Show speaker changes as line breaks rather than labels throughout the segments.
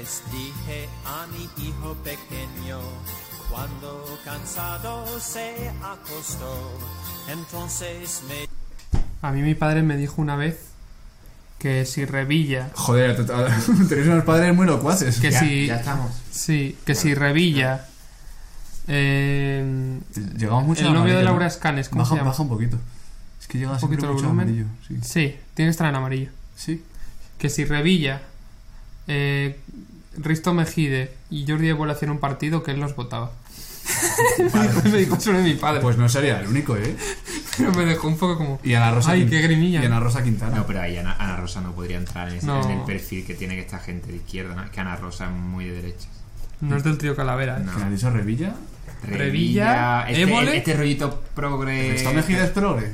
Entonces dije a mi hijo pequeño, cuando cansado se acostó, entonces me
A mí mi padre me dijo una vez que si Revilla,
Joder, te- te- tenéis unos padres muy locuaces.
que
Ya,
si
ya estamos.
sí, que si Revilla eh,
Llegamos mucho
el novio de Laura
¿no?
Escanes, ¿cómo
baja,
se llama?
baja un poquito. Es que llega
Un poquito el volumen.
amarillo. Sí.
Sí, tiene que estar en amarillo.
sí.
Que si Revilla, eh, Risto Mejide y Jordi Évole hacían un partido que él los votaba. me dijo- eso de mi padre.
Pues no sería el único, ¿eh?
Pero me dejó un poco como.
Y Ana Rosa,
Ay, qué grimilla.
Y Ana Rosa Quintana.
No, pero ahí Ana, Ana Rosa no podría entrar en, ese-
No.
en el perfil que tiene que esta gente de izquierda. ¿no? Es que Ana Rosa es muy de derechas.
No es del trío Calavera. ¿eh?
No.
¿Quién ha dicho Revilla?
Revilla,
este,
Évole.
este rollito progre.
¿Está Mejide es progre?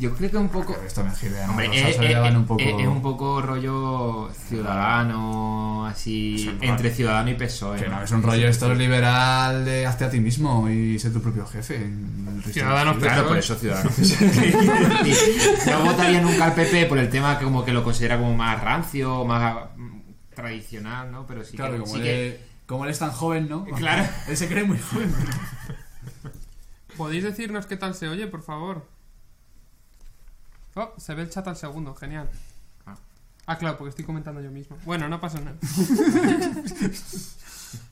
Yo creo que un poco.
Esto Mejide y Ana
Hombre,
Rosa
es,
se
es-
un poco...
es- es un poco rollo ciudadano, así, entre
rollo.
Ciudadano y PSOE.
Que
¿no?
no, es un rollo esto liberal de hazte a ti mismo y sé tu propio jefe.
Ciudadanos.
Claro, por eso Ciudadanos. no votaría nunca al PP por el tema que como que lo considera como más rancio, más mm, tradicional, ¿no? Pero sí
Claro,
que,
como,
sí
él,
que-
como él es tan joven, ¿no?
Claro.
Él se cree muy joven.
¿Podéis decirnos qué tal se oye, por favor? Oh, se ve el chat al segundo, genial.
Ah.
Ah, claro, porque estoy comentando yo mismo. Bueno, no pasa nada.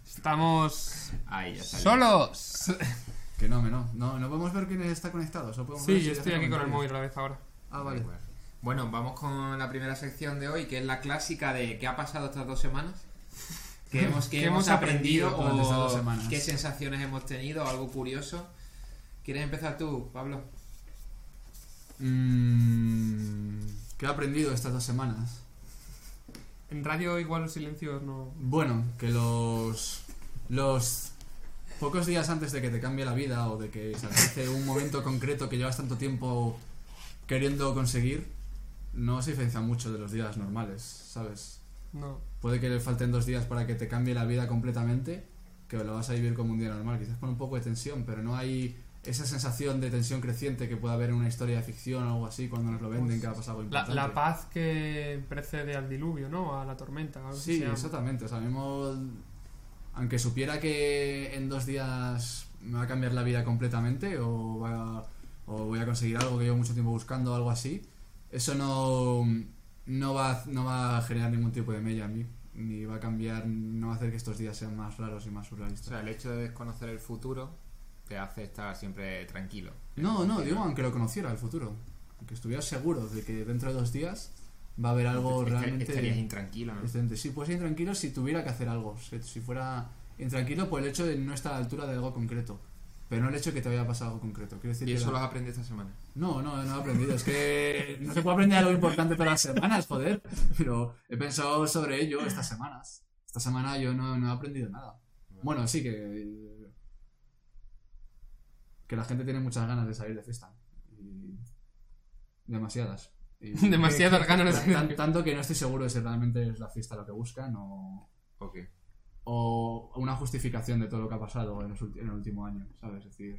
Estamos
Ahí ya salió.
solos.
Que no, que no. No, no podemos ver quién está conectado. Solo podemos ver
Sí,
si
yo estoy aquí con el móvil a la vez ahora.
Ah, vale.
Bueno, vamos con la primera sección de hoy, que es la clásica de qué ha pasado estas dos semanas. ¿Qué hemos, qué
¿Qué
hemos
hemos
aprendido,
aprendido
durante estas
o
semanas?
qué sensaciones hemos tenido, algo curioso? ¿Quieres empezar tú, Pablo?
Mm, ¿Qué he aprendido estas dos semanas?
En radio igual los silencios no...
Bueno, que los los pocos días antes de que te cambie la vida o de que se alcance un momento concreto que llevas tanto tiempo queriendo conseguir, no se diferencia mucho de los días normales, ¿sabes?
No.
Puede que le falten dos días para que te cambie la vida completamente, que lo vas a vivir como un día normal, quizás con un poco de tensión, pero no hay esa sensación de tensión creciente que puede haber en una historia de ficción o algo así cuando nos lo venden que ha pasado algo
La,
importante.
la paz que precede al diluvio, ¿no? A la tormenta. algo
Sí, exactamente. O sea, mismo, aunque supiera que en dos días me va a cambiar la vida completamente o, va- o voy a conseguir algo que llevo mucho tiempo buscando o algo así, eso no, no, va, no va a generar ningún tipo de mella en mí. Ni va a cambiar, no va a hacer que estos días sean más raros y más
O
surrealistas.
sea, el hecho de desconocer el futuro te hace estar siempre tranquilo.
No, no, digo aunque lo conociera el futuro. Aunque estuviera seguro de que dentro de dos días va a haber algo
Estar-
realmente...
Estarías intranquilo, ¿no?
Excelente. Sí, puedes ir intranquilo si tuviera que hacer algo. Si, fuera intranquilo por el hecho de no estar a la altura de algo concreto. Pero no el hecho de que te vaya a pasar algo concreto. Quiero decir
Y
que
eso lo has aprendido esta semana.
No, no, no he aprendido. Es que no se puede aprender algo importante todas las semanas, joder. Pero he pensado sobre ello estas semanas. Esta semana yo no, no he aprendido nada. Bueno, sí que... Que la gente tiene muchas ganas de salir de fiesta. Y demasiadas. Y-
Demasiadas ganas de salir.
Tanto que no estoy seguro de si realmente es la fiesta lo que buscan o
Ok.
o una justificación de todo lo que ha pasado en, los ulti- en el último año, ¿sabes? Es decir,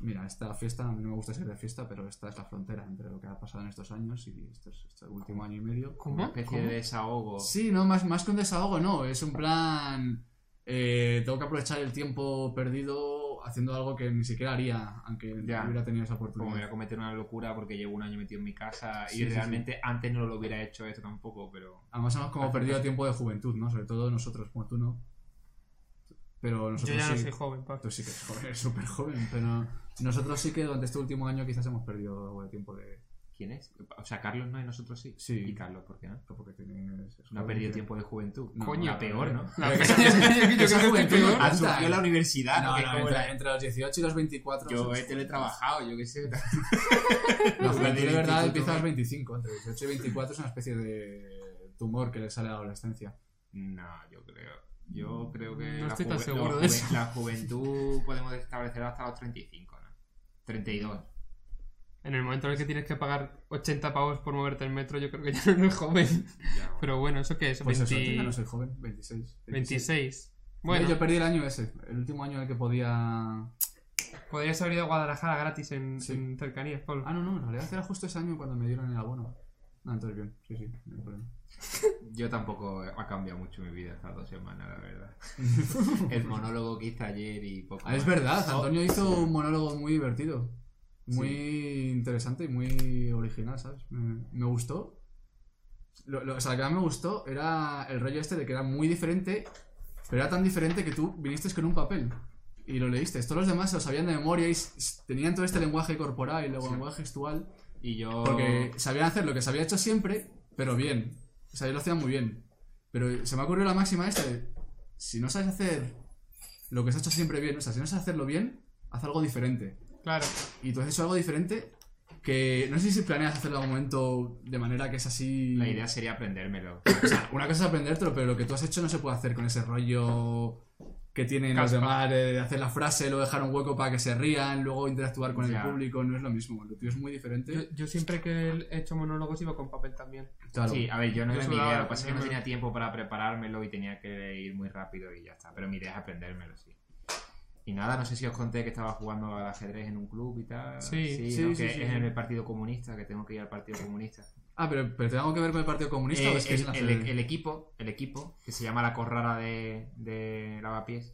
mira, esta fiesta, a mí no me gusta ser de fiesta, pero esta es la frontera entre lo que ha pasado en estos años y este, es- este último año y medio.
¿Cómo?
Una especie
¿Cómo?
de desahogo.
Sí, no, más, más que un desahogo, no, es un plan... eh, tengo que aprovechar el tiempo perdido haciendo algo que ni siquiera haría, aunque
Ya.
hubiera tenido esa
Como me voy
oportunidad.
a cometer una locura porque llevo un año metido en mi casa
Sí,
y
sí,
realmente antes no lo hubiera hecho esto tampoco, pero...
Además hemos como perdido tiempo de juventud, ¿no? Sobre todo nosotros, como tú no. Pero
Yo
nosotros
ya no
sí.
soy joven, Pablo.
Tú sí que eres joven, eres súper joven, pero nosotros sí que durante este último año quizás hemos perdido algo de tiempo de...
¿Quién es? O sea, Carlos no y nosotros sí.
Sí.
¿Y Carlos por qué no?
Porque tienes... es
No ha perdido tiempo de juventud.
No,
Coño,
la
peor, ¿no?
La-
Esa-
yo creo que peor.
Ha surgido la universidad,
No,
¿no?
Entre, entre los 18 y los 24...
Yo he teletrabajado, yo qué sé.
La juventud de verdad empieza a los
¿no?
25. Entre 18 y 24 es una especie de tumor que le sale a la adolescencia.
No, yo creo. Yo creo que.
No
la
estoy tan seguro de eso.
La juventud podemos establecer hasta los 35, ¿no? 32.
En el momento en el que tienes que pagar 80 pavos por moverte el metro, yo creo que ya no eres joven.
Ya, bueno.
Pero bueno, ¿eso qué es?
Pues eso,
20
yo no soy joven, 26.
26.
Bueno,
Bueno,
yo perdí el año ese, el último año en el que podía...
podrías haber ido a Guadalajara gratis en,
Sí.
en cercanías, Pablo.
Ah, no, no, en realidad era justo ese año cuando me dieron el abono. Ah, entonces bien, sí, sí, no hay problema.
Yo tampoco ha cambiado mucho mi vida estas dos semanas, la verdad. El monólogo que hice ayer y poco
Ah, es verdad, Antonio hizo un monólogo muy divertido. Muy interesante y muy original, ¿sabes? Me, me gustó. Lo, lo- o sea, lo que más me gustó era el rollo este de que era muy diferente, pero era tan diferente que tú viniste con un papel y lo leíste. Todos los demás se lo sabían de memoria y tenían todo este lenguaje corporal y luego lenguaje gestual.
Y yo...
Porque sabían hacer lo que se había hecho siempre, pero bien. O sea, ellos lo hacían muy bien. Pero se me ha ocurrido la máxima esta de, si no sabes hacer lo que se ha hecho siempre bien, o sea, si no sabes hacerlo bien, haz algo diferente.
Claro.
Y tú has hecho algo diferente que no sé si planeas hacerlo en algún momento de manera que es así...
La idea sería aprendérmelo.
O sea, una cosa es aprendértelo, pero lo que tú has hecho no se puede hacer con ese rollo que tienen los
Caspa.
demás de hacer la frase, luego dejar un hueco para que se rían, luego interactuar con
Ya.
el público, no es lo mismo. Lo tuyo es muy diferente.
Yo, yo siempre que he hecho monólogos iba con papel también.
Claro.
Sí, a ver, yo no
Yo
era mi idea. Lo que pasa es que no tenía tiempo para preparármelo y tenía que ir muy rápido y ya está. Pero mi idea es aprendérmelo, sí. Y nada, no sé si os conté que estaba jugando al ajedrez en un club y tal.
Sí,
sí,
¿no?
sí,
que es en el Partido Comunista, que tengo que ir al Partido Comunista.
Ah, pero, pero ¿tengo que ver con el Partido Comunista
Eh,
o es que es
el,
la
el-
Fede?
el equipo, el equipo, que se llama la Corrara de, de Lavapiés,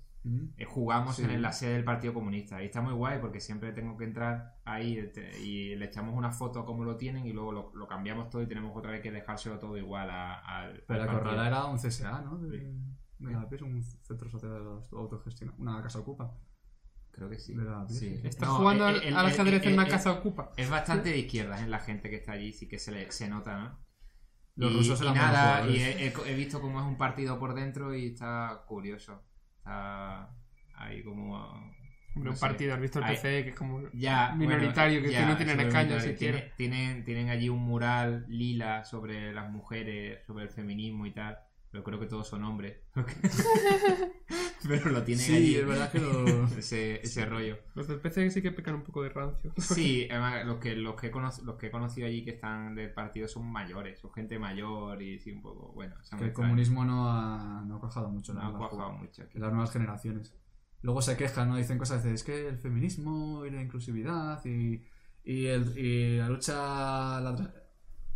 eh, jugamos en la sede del Partido Comunista. Y está muy guay porque siempre tengo que entrar ahí y le echamos una foto a cómo lo tienen y luego lo, lo cambiamos todo y tenemos otra vez que dejárselo todo igual a- al.
Pero la. Corrala era un CSA, ¿no? De,
Sí.
de la PIS, un centro social de autogestión, una casa ocupa.
Creo que sí.
De la-
Sí.
¿Estás
No,
jugando
el-
al,
el-
al ajedrez en una
el-
casa ocupa?
Es bastante de izquierdas en la gente que está allí, sí que se, le, se nota, ¿no?
Los
y,
rusos
y nada, y he, he- he visto cómo es un partido por dentro y está curioso. Está ahí como...
Hombre,
no
un
sé.
partido, has visto el PC, que es como
Ya,
minoritario,
bueno,
que
ya,
no tienen escaños siquiera.
Tienen, tienen allí un mural lila sobre las mujeres, sobre el feminismo y tal. Pero creo que todos son hombres. Pero lo tienen
Sí,
allí.
es verdad que lo...
Ese, ese rollo.
Los del PC sí que pecan un poco de rancio.
Sí, además, los que, los, que los que he conocido allí que están del partido son mayores, son gente mayor y sí, un poco, bueno,
que el comunismo no ha, no ha cuajado mucho.
no ha cuajado mucho aquí.
las nuevas generaciones. Luego se quejan, ¿no? Dicen cosas de, es que el feminismo y la inclusividad y, y, el- y la lucha, la,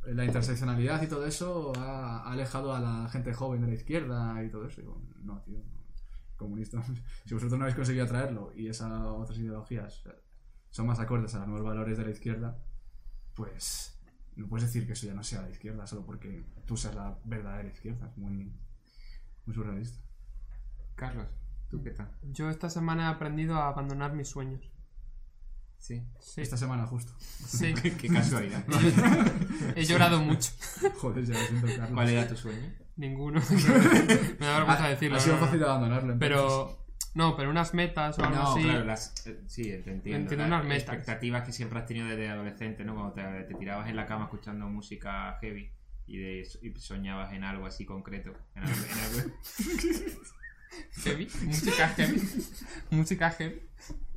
la interseccionalidad y todo eso ha, ha alejado a la gente joven de la izquierda y todo eso. Y digo, no, tío, no. comunistas. Si vosotros no habéis conseguido atraerlo y esas otras ideologías son más acordes a los nuevos valores de la izquierda, pues no puedes decir que eso ya no sea la izquierda solo porque tú seas la verdadera izquierda. Es muy, muy surrealista.
Carlos, ¿tú qué tal?
Yo esta semana he aprendido a abandonar mis sueños.
Sí.
Sí,
Esta semana justo.
sí.
qué, qué casualidad.
He llorado mucho.
Joder, ya lo siento, Carlos.
¿Cuál era tu sueño?
Ninguno. Me da vergüenza
Ha-
decirlo.
Ha sido
no, no.
fácil abandonarlo. entonces.
Pero, no, pero unas metas o algo
No,
así.
claro, las, eh, sí, te entiendo.
Entiendo
las
unas metas.
expectativas que siempre has tenido desde adolescente, ¿no? Cuando te, te tirabas en la cama escuchando música heavy y, de, y soñabas en algo así concreto. En algo, en algo-
Heavy. Música heavy. Música heavy.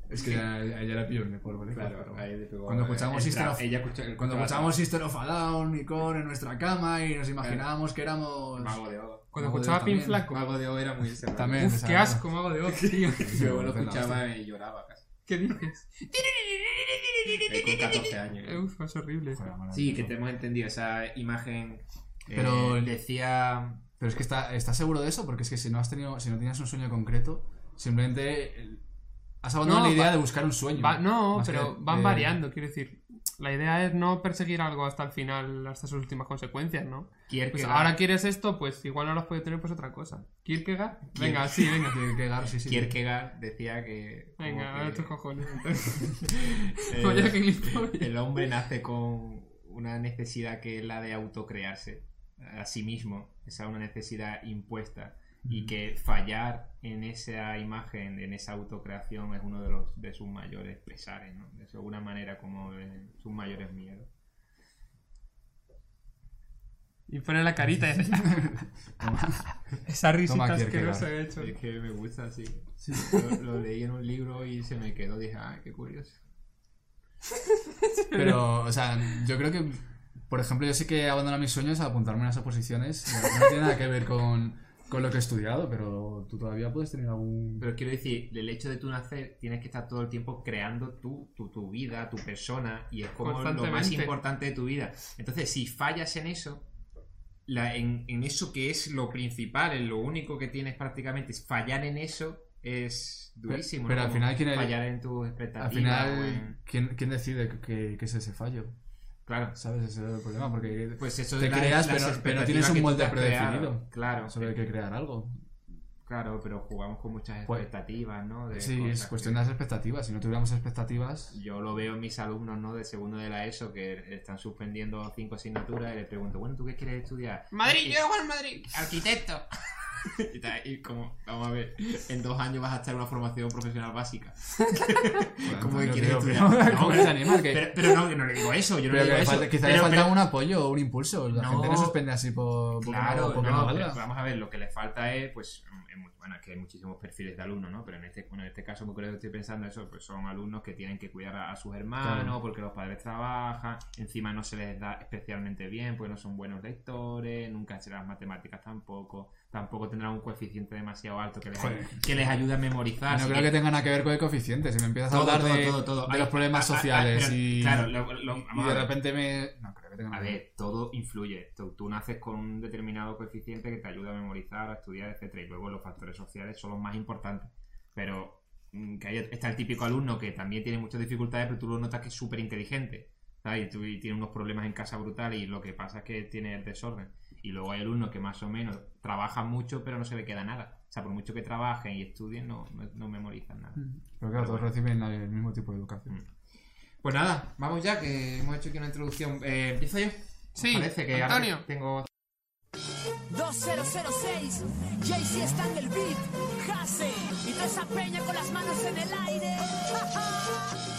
Es que a a ella la pillo en el polvo, ¿vale?
Claro,
Pero
ahí
Cuando
el
System
trap.
of-
Ella escucha-
Cuando escuchábamos Sister of a Down y Core en nuestra cama y nos imaginábamos que éramos.
Mago de O.
Cuando
Mago
escuchaba Pin. Flaco.
Mago de O era muy.
También.
Uf, qué asco, mago de Oz, tío.
Yo lo escuchaba y lloraba casi.
¿Qué dices?
Eh, con 14 años.
Uf, es horrible.
Sí, que te hemos entendido esa imagen. eh,
Pero-
decía.
Pero es que está, ¿estás seguro de eso? Porque es que si no has tenido, si no tenías un sueño concreto, simplemente eh, has abandonado
No,
la idea de buscar un sueño.
Va- no, pero
que
van variando, quiero decir. La idea es no perseguir algo hasta el final, hasta sus últimas consecuencias, ¿no? Pues ahora quieres esto, pues igual no lo has podido tener, pues otra cosa. ¿Kierkegaard? Venga, sí, venga.
Kierkegaard, sí, sí.
Kierkegaard decía que.
Venga,
que,
a tus cojones. gilipollas.
el hombre nace con una necesidad que es la de autocrearse a sí mismo. Esa es una necesidad impuesta. Y que fallar en esa imagen, en esa autocreación, es uno de, los, de sus mayores pesares, ¿no? De alguna manera, como de sus mayores miedos.
Y pone la carita y Esa risita
Toma,
asquerosa que he hecho.
Es que me gusta así. Lo, lo leí en un libro y se me quedó. Dije, ah, qué curioso.
Pero, o sea, yo creo que, por ejemplo, yo sí que he abandonado mis sueños a apuntarme a esas posiciones. No, no tiene nada que ver con, con lo que he estudiado, pero tú todavía puedes tener algún...
Pero quiero decir, el hecho de tú nacer, tienes que estar todo el tiempo creando tú, tu, tu vida, tu persona, y es como lo más importante de tu vida. Entonces, si fallas en eso, la- en, en eso que es lo principal, en lo único que tienes prácticamente, es fallar en eso es durísimo.
pero
¿no?
al final, ¿quién es-
Fallar en tus expectativas.
Al
o
final,
en-
¿quién, quién decide que, que es ese fallo?
Claro.
¿Sabes? Ese es el problema, porque
Pues eso
te
la-
creas,
las
pero, pero no tienes un molde predefinido.
Claro,
Solo hay que crear algo.
claro, pero jugamos con muchas
Pues-
expectativas, ¿no? De
Sí, es cuestión
que-
de las expectativas. Si no tuviéramos expectativas...
Yo lo veo en mis alumnos, ¿no? De segundo de la ESO que están suspendiendo cinco asignaturas y les pregunto, bueno, ¿tú qué quieres estudiar?
Madrid,
Arqui-
yo hago en Madrid.
Arquitecto. y, tal, y como, vamos a ver, en dos años vas a estar en una formación profesional básica. ¿Cómo que quieres estudiar?
pero-
No,
¿Cómo
pero,
se anima? Que-
pero, pero no, yo no le digo eso, yo no
pero
le digo eso.
falta- quizá
Pero-
le falta
pero-
un apoyo o un impulso. La
No.
gente no suspende así por, porque
Claro,
no, porque
no,
no
pero vamos a ver, lo que le falta es, pues, es muy- bueno, es que hay muchísimos perfiles de alumnos, ¿no? Pero en este, bueno, en este caso, concreto estoy pensando eso, pues son alumnos que tienen que cuidar a, a sus hermanos,
Claro.
porque los padres trabajan, encima no se les da especialmente bien, porque no son buenos lectores, nunca serán matemáticas tampoco, tampoco tendrán un coeficiente demasiado alto que les,
Joder.
que les ayude a memorizar.
No creo que tenga nada que ver con el coeficiente. Si me empiezas a hablar
todo,
de,
todo, todo.
de los problemas
a- a- a-
sociales
pero,
y,
Claro, lo- lo-
y
vamos a
de repente me... No creo que tenga
A
nada que ver.
todo influye. Tú, tú naces con un determinado coeficiente que te ayuda a memorizar, a estudiar, etcétera, y luego los factores sociales son los más importantes. Pero mm, que hay- está el típico alumno que también tiene muchas dificultades, pero tú lo notas que es súper inteligente. Y, tú, y tiene unos problemas en casa brutales y lo que pasa es que tiene el desorden. Y luego hay alumnos que más o menos trabajan mucho, pero no se le queda nada. O sea, por mucho que trabajen y estudien, no, no, no memorizan nada.
Pero claro, todos reciben el mismo tipo de educación.
Pues nada, vamos ya, que hemos hecho aquí una introducción. Eh, ¿Empiezo yo? ¿Os
Sí,
Parece que
Antonio.
tengo
2006, Jay-Z está en el beat, Hase, y toda esa peña con las manos en el aire.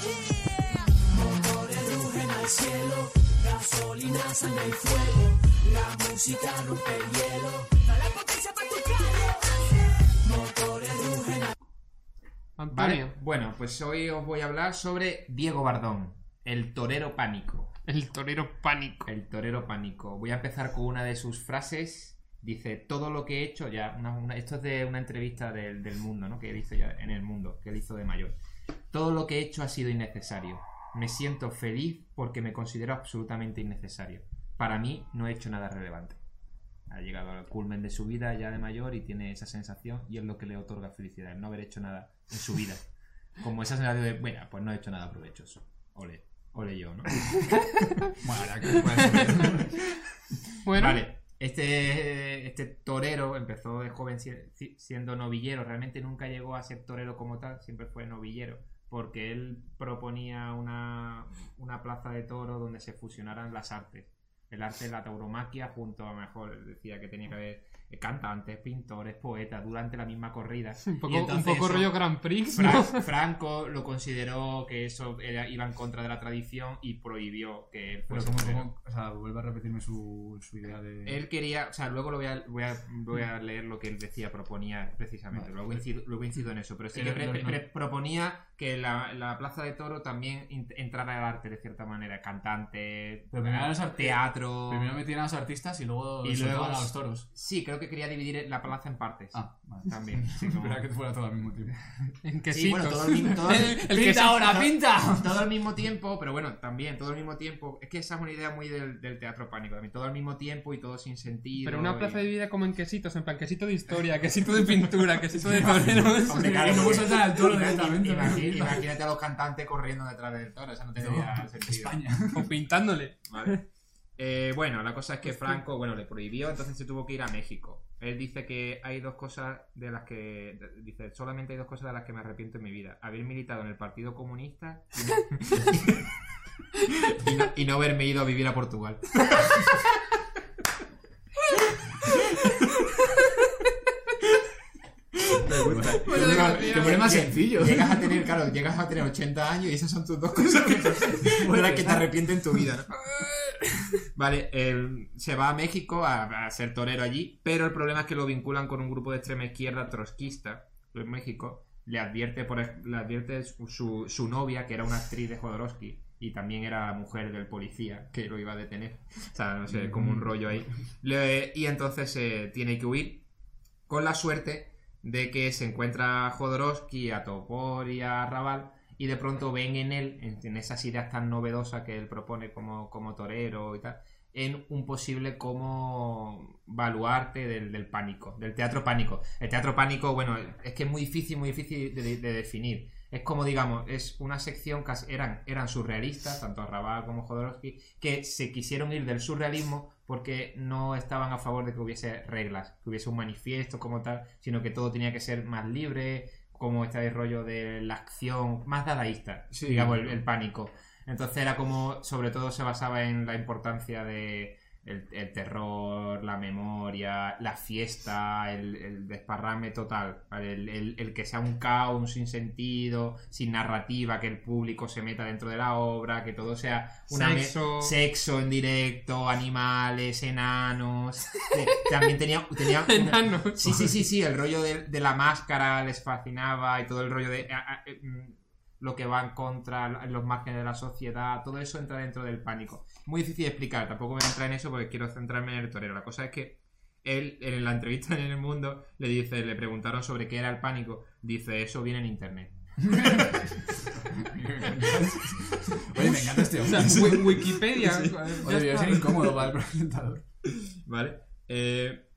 Yeah. Motores rugen al cielo, gasolina, sangre y fuego, la música rompe el hielo, la potencia para tu. Motores rugen
Antonio,
Vale, bueno, pues hoy os voy a hablar sobre Diego Bardón, el torero pánico.
el torero pánico.
El torero pánico. Voy a empezar con una de sus frases. Dice, todo lo que he hecho ya, una- una- esto es de una entrevista del, del mundo, ¿no? Que él hizo ya en el mundo, que él hizo de mayor. Todo lo que he hecho ha sido innecesario. Me siento feliz porque me considero absolutamente innecesario. Para mí no he hecho nada relevante. Ha llegado al culmen de su vida ya de mayor y tiene esa sensación y es lo que le otorga felicidad, el no haber hecho nada en su vida. Como esa sensación de, bueno, pues no he hecho nada provechoso. Ole, ole yo, ¿no?
Bueno, ya que puede ser.
Bueno,
Vale, este, este torero empezó de joven si- si- siendo novillero, realmente nunca llegó a ser torero como tal, siempre fue novillero, porque él proponía una, una plaza de toro donde se fusionaran las artes. El arte de la tauromaquia junto a lo mejor decía que tenía que haber eh, cantantes, pintores, poetas durante la misma corrida.
un poco,
Y entonces
un poco
eso-
rollo Grand Prix,
Fra-
¿no?
Franco lo consideró que eso era- iba en contra de la tradición y prohibió que él
Pero
fuese
como,
torero.
como- o sea, vuelve a repetirme su, su idea de...
Él quería, o sea, luego lo voy a, voy a, voy a leer lo que él decía, proponía precisamente,
Vale.
luego, incido, luego incido en eso, pero sí
Pero
que pre-
no-
pre-
no-
pre- proponía que la, la Plaza de Toro también entrara al arte de cierta manera, cantantes,
Pero primero los art-
teatro...
Primero metían a los artistas y luego
Y luego-
a los toros.
Sí, creo que quería dividir la plaza en partes.
Ah, vale.
También. sí, como-
Espera que fuera todo al mismo tiempo.
En quesitos.
Sí, bueno, todo el mismo- todo el-
El- el
¡Pinta
quesito.
ahora, pinta!
todo al mismo tiempo, pero bueno, también todo al mismo tiempo. Es que esa es una idea muy del, del teatro pánico también. Todo al mismo tiempo y todo sin sentido.
Pero una plaza
y-
de vida como en quesitos, en plan quesito de historia, quesito de pintura, quesito de toreros.
Hombre, claro,
saltan al toro directamente, ¿no?
Imagínate a los cantantes corriendo detrás del toro, eso no tendría sentido.
España.
o pintándole.
Vale. Eh, bueno, la cosa es que Franco, bueno, le prohibió, entonces se tuvo que ir a México. Él dice que hay dos cosas de las que. Dice, solamente hay dos cosas de las que me arrepiento en mi vida: haber militado en el Partido Comunista y no, y no haberme ido a vivir a Portugal.
Bueno,
Claro,
desgraciado.
Que problema sencillo.
Llegas a tener, claro, llegas a tener 80 años y esas son tus dos cosas que, de las que te arrepientes en tu vida, ¿no? Vale, él se va a México a, a ser torero allí, pero el problema es que lo vinculan con un grupo de extrema izquierda trotskista en México. Le advierte, por, le advierte su, su- su novia, que era una actriz de Jodorowsky, y también era mujer del policía que lo iba a detener. O sea, no sé, como un rollo ahí. Le- y entonces eh, tiene que huir Con la suerte de que se encuentra a Jodorowsky, a Topor y a Raval y de pronto ven en él, en, en esas ideas tan novedosas que él propone como, como torero y tal, en un posible como baluarte del, del pánico, del teatro pánico. El teatro pánico, bueno, es que es muy difícil, muy difícil de, de definir. Es como, digamos, es una sección que eran, eran surrealistas, tanto Raval como Jodorowsky, que se quisieron ir del surrealismo porque no estaban a favor de que hubiese reglas, que hubiese un manifiesto como tal, sino que todo tenía que ser más libre, como este rollo de la acción, más dadaísta,
Sí.
digamos, el, el pánico. Entonces era como, sobre todo se basaba en la importancia de el, el terror, la memoria, la fiesta, el, el desparrame total, ¿vale? el, el- que sea un caos, un sinsentido, sin narrativa, que el público se meta dentro de la obra, que todo sea una
Sexo.
sexo en directo, animales, enanos. Eh, También tenía, tenía una-
Enanos.
Sí, sí, sí, sí, el rollo de, de la máscara les fascinaba y todo el rollo de a- a- mm, lo que va en contra, los márgenes de la sociedad, todo eso entra dentro del pánico. Muy difícil de explicar, tampoco me voy a entrar en eso porque quiero centrarme en el torero. La cosa es que él, en la entrevista en el mundo, le dice, le preguntaron sobre qué era el pánico, dice, eso viene en internet.
Oye, me encanta este
O sea, Wi- Wikipedia.
Oye,
ya
debe
está.
ser incómodo para el presentador.
¿Vale? Eh,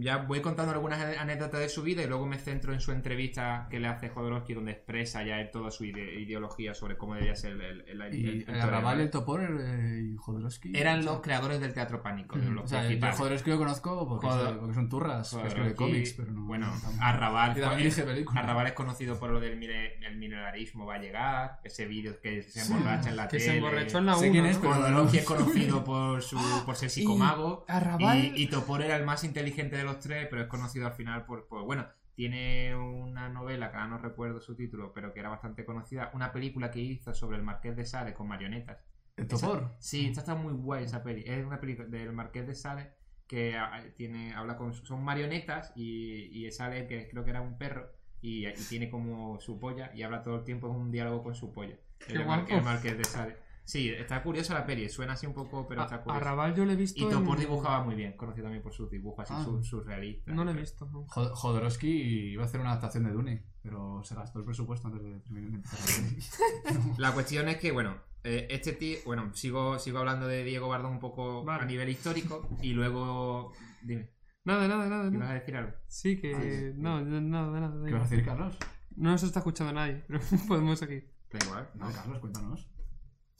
ya voy contando algunas anécdotas de su vida y luego me centro en su entrevista que le hace Jodorowsky donde expresa ya toda su ide- ideología sobre cómo debía ser el, el, el-
Topor eh, y Jodorowsky.
Eran los creadores del teatro pánico, de los
O sea, yo
principales.
Jodorowsky lo conozco porque, son turras, que escribe
Jodorowsky,
cómics, pero no.
Bueno,
no-
Arrabal,
películas.
Arrabal es conocido por lo del mire- el milenarismo va a llegar, ese vídeo que se emborracha en la
Que
tele.
se emborrachó en la
Sé
1.
quién es,
Jodorowsky es conocido por, su, por ser psicomago.
Y Arrabal-
Y, y Topor era el más inteligente de los tres, pero es conocido al final por, por- Bueno, tiene una novela que ahora no recuerdo su título, pero que era bastante conocida. Una película que hizo sobre el Marqués de Sade con marionetas.
¿El
Esa-
Topor?
sí, esta está muy guay esa peli. Es una película del Marqués de Sade que ah, tiene, habla con. Son marionetas y, y sale que creo que era un perro. Y, y tiene como su polla y habla todo el tiempo en un diálogo con su polla.
Qué
el, el Marqués de Sade. Sí, está curiosa la peli, suena así un poco, pero está
A,
curiosa.
Arrabal yo lo he visto.
Y Topor
en-
dibujaba muy bien, conocido también por sus dibujos así
Ah.
surrealistas.
No lo he visto. no.
Jodorowsky iba a hacer una adaptación de Dune, pero se gastó el presupuesto antes de terminar de empezar la peli.
La cuestión es que, bueno, eh, este tío, bueno, sigo, sigo hablando de Diego Bardón un poco
Vale.
a nivel histórico y luego, dime,
Nada, nada, nada.
¿me
no.
vas a decir algo?
Sí, que.
Ah, sí.
No, no, nada, nada. da
¿Qué vas a decir, Carlos?
No nos está escuchando nadie, pero podemos seguir.
Da igual.
No, Carlos, cuéntanos.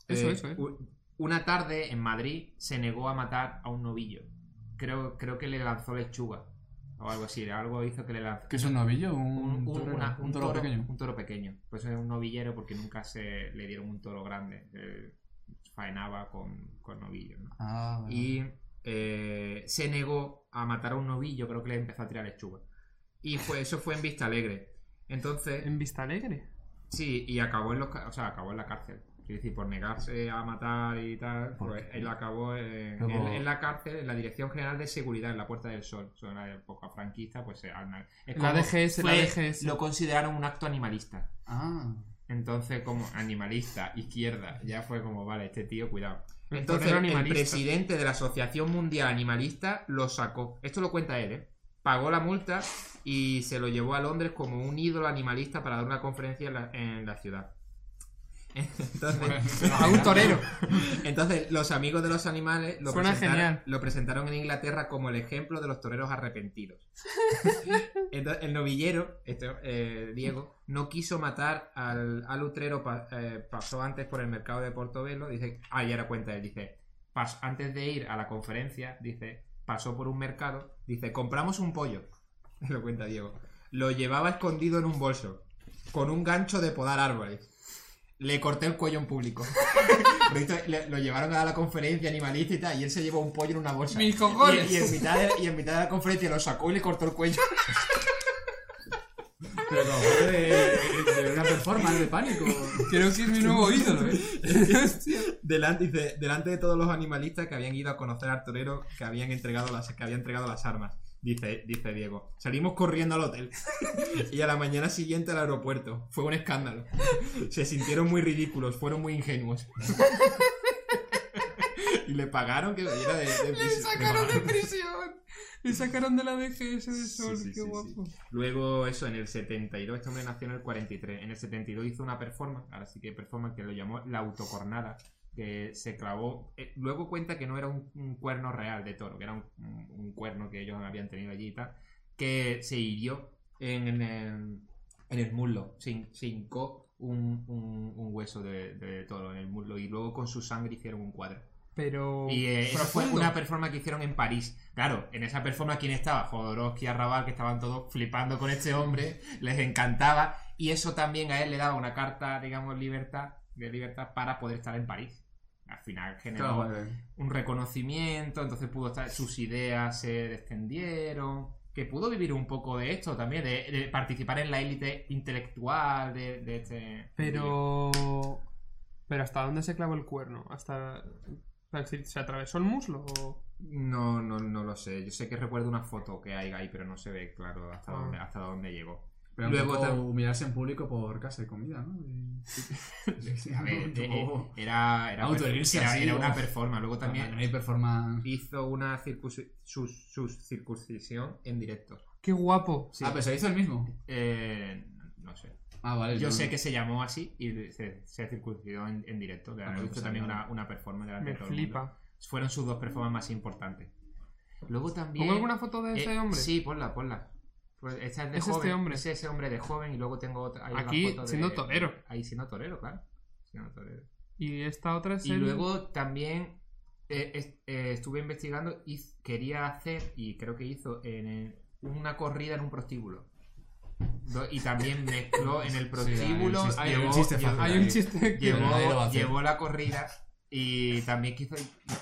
Eso,
Eh,
eso, ¿eh?
Una tarde en Madrid se negó a matar a un novillo. Creo, creo que le lanzó lechuga o algo así. Algo hizo que le lanzó.
¿Qué es un novillo?
Un,
Un,
un-
torero?
una-
un
un
toro, pequeño.
Un toro pequeño. Pues es un novillero porque nunca se le dieron un toro grande. Eh, faenaba con, con novillos. ¿no?
Ah,
y eh, se negó a matar a un novillo, creo que le empezó a tirar lechuga. Y fue, eso fue en Vista Alegre. Entonces,
En Vista Alegre.
sí, y acabó en los, o sea, acabó en la cárcel. Quiero decir, por negarse a matar y tal,
¿Por
pues él acabó en,
Pero-
en- en la cárcel, en la Dirección General de Seguridad, en la Puerta del Sol. Son una época franquista, pues eh, al- es
La DGS, la
fue-
DGS.
Lo consideraron un acto animalista.
Ah,
Entonces, como animalista, izquierda, ya fue como, vale, este tío, cuidado. Entonces, el presidente de la Asociación Mundial Animalista lo sacó. Esto lo cuenta él, ¿eh? Pagó la multa y se lo llevó a Londres como un ídolo animalista para dar una conferencia en la, en la ciudad. Entonces,
A un torero.
entonces, los amigos de los animales lo presentaron,
genial.
lo presentaron en Inglaterra como el ejemplo de los toreros arrepentidos. Entonces, el novillero, este, eh, Diego, no quiso matar al, al utrero, pa- eh, pasó antes por el mercado de Portobelo, dice, ah, y ahora cuenta él, dice, pas- antes de ir a la conferencia, dice, pasó por un mercado, dice, compramos un pollo, lo cuenta Diego, lo llevaba escondido en un bolso, con un gancho de podar árboles. Le corté el cuello en público. Le- lo llevaron a la conferencia animalista y tal, y él se llevó un pollo en una bolsa.
¡Mis cojones!
Y, y en mitad de, y en mitad de la conferencia lo sacó y le cortó el cuello.
pero como parte de, de una performance de pánico.
Creo que es mi nuevo ídolo, ¿eh?
Delante, dice, delante de todos los animalistas que habían ido a conocer al torero que habían entregado las, que había entregado las armas. Dice, dice Diego. Salimos corriendo al hotel. y a la mañana siguiente al aeropuerto. Fue un escándalo. Se sintieron muy ridículos, fueron muy ingenuos. y le pagaron que saliera de, de
Le sacaron de prisión. Le sacaron de la DGS de Sol,
Sí, sí,
qué
sí,
guapo.
Luego, eso, en el 72, este hombre nació en el 43. En el 72 hizo una performance, ahora sí que performance, que lo llamó la autocornada, que se clavó. eh, luego cuenta que no era un, un cuerno real de toro, que era un, un- un cuerno que ellos habían tenido allí y tal, que se hirió en, en el, en el muslo. Se, se hincó un, hueso de, de toro en el muslo y luego con su sangre hicieron un cuadro.
Pero.
Y eh, esa fue una performance que hicieron en París. Claro, en esa performance, ¿quién estaba? Jodorowsky, Arrabal, que estaban todos flipando con este hombre, les encantaba. Y eso también a él le daba una carta, digamos, libertad, de libertad para poder estar en París. Al final generó
Claro,
un reconocimiento, entonces pudo estar, sus ideas se extendieron, que pudo vivir un poco de esto también, de, de participar en la élite intelectual de, de este.
Pero. Pero ¿hasta dónde se clavó el cuerno? ¿Hasta. ¿Se atravesó el muslo? o-
No, no, no lo sé. Yo sé que recuerdo una foto que hay ahí, pero no se ve claro hasta
Ah.
dónde, hasta dónde llegó.
Pero
Luego tam-
humillarse en público por casa de comida, ¿no? Y-
A ver,
Un
eh, eh,
poco-
era, era, era-
así,
era una performance. Luego
También hay performance.
hizo una circunci- sus, sus circuncisión en directo.
¡Qué guapo!
Sí.
Ah, pero se hizo el mismo.
Eh, no sé.
Ah, vale.
Yo sé que se llamó así y se, se circuncidó en, en directo. Le
Ah,
hizo
pues
también una, una performance delante
Me
de todo el mundo.
flipa.
Fueron sus dos performances más importantes. Luego también.
¿Pongo alguna foto de
Eh,
ese hombre?
Sí, ponla, ponla. Pues esta es de
Es este
joven.
hombre.
Es ese hombre de joven y luego tengo otra. hay una
Aquí,
foto de-
siendo torero.
Ahí siendo torero, claro. Siendo torero.
Y esta otra es
Y
el-
luego también eh, eh, estuve investigando y quería hacer, y creo que hizo, en el- una corrida en un prostíbulo. Y también mezcló en el prostíbulo.
hay un chiste- hay
llevó-
un chiste
Hay un chiste que...
Llevó-
llevó la corrida y también quiso,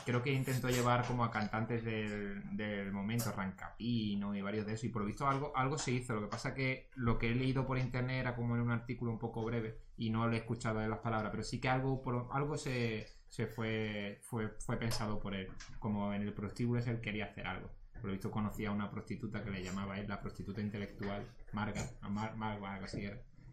creo que intentó llevar como a cantantes del, del momento, Rancapino y varios de esos, y por lo visto algo, algo se hizo. Lo que pasa que lo que he leído por internet era como en un artículo un poco breve y no le he escuchado de las palabras, pero sí que algo, por, algo se, se fue, fue, fue pensado por él, como en el prostíbulo él quería hacer algo. Por lo visto conocía a una prostituta que le llamaba él la prostituta intelectual, Marga, Mar, Marga.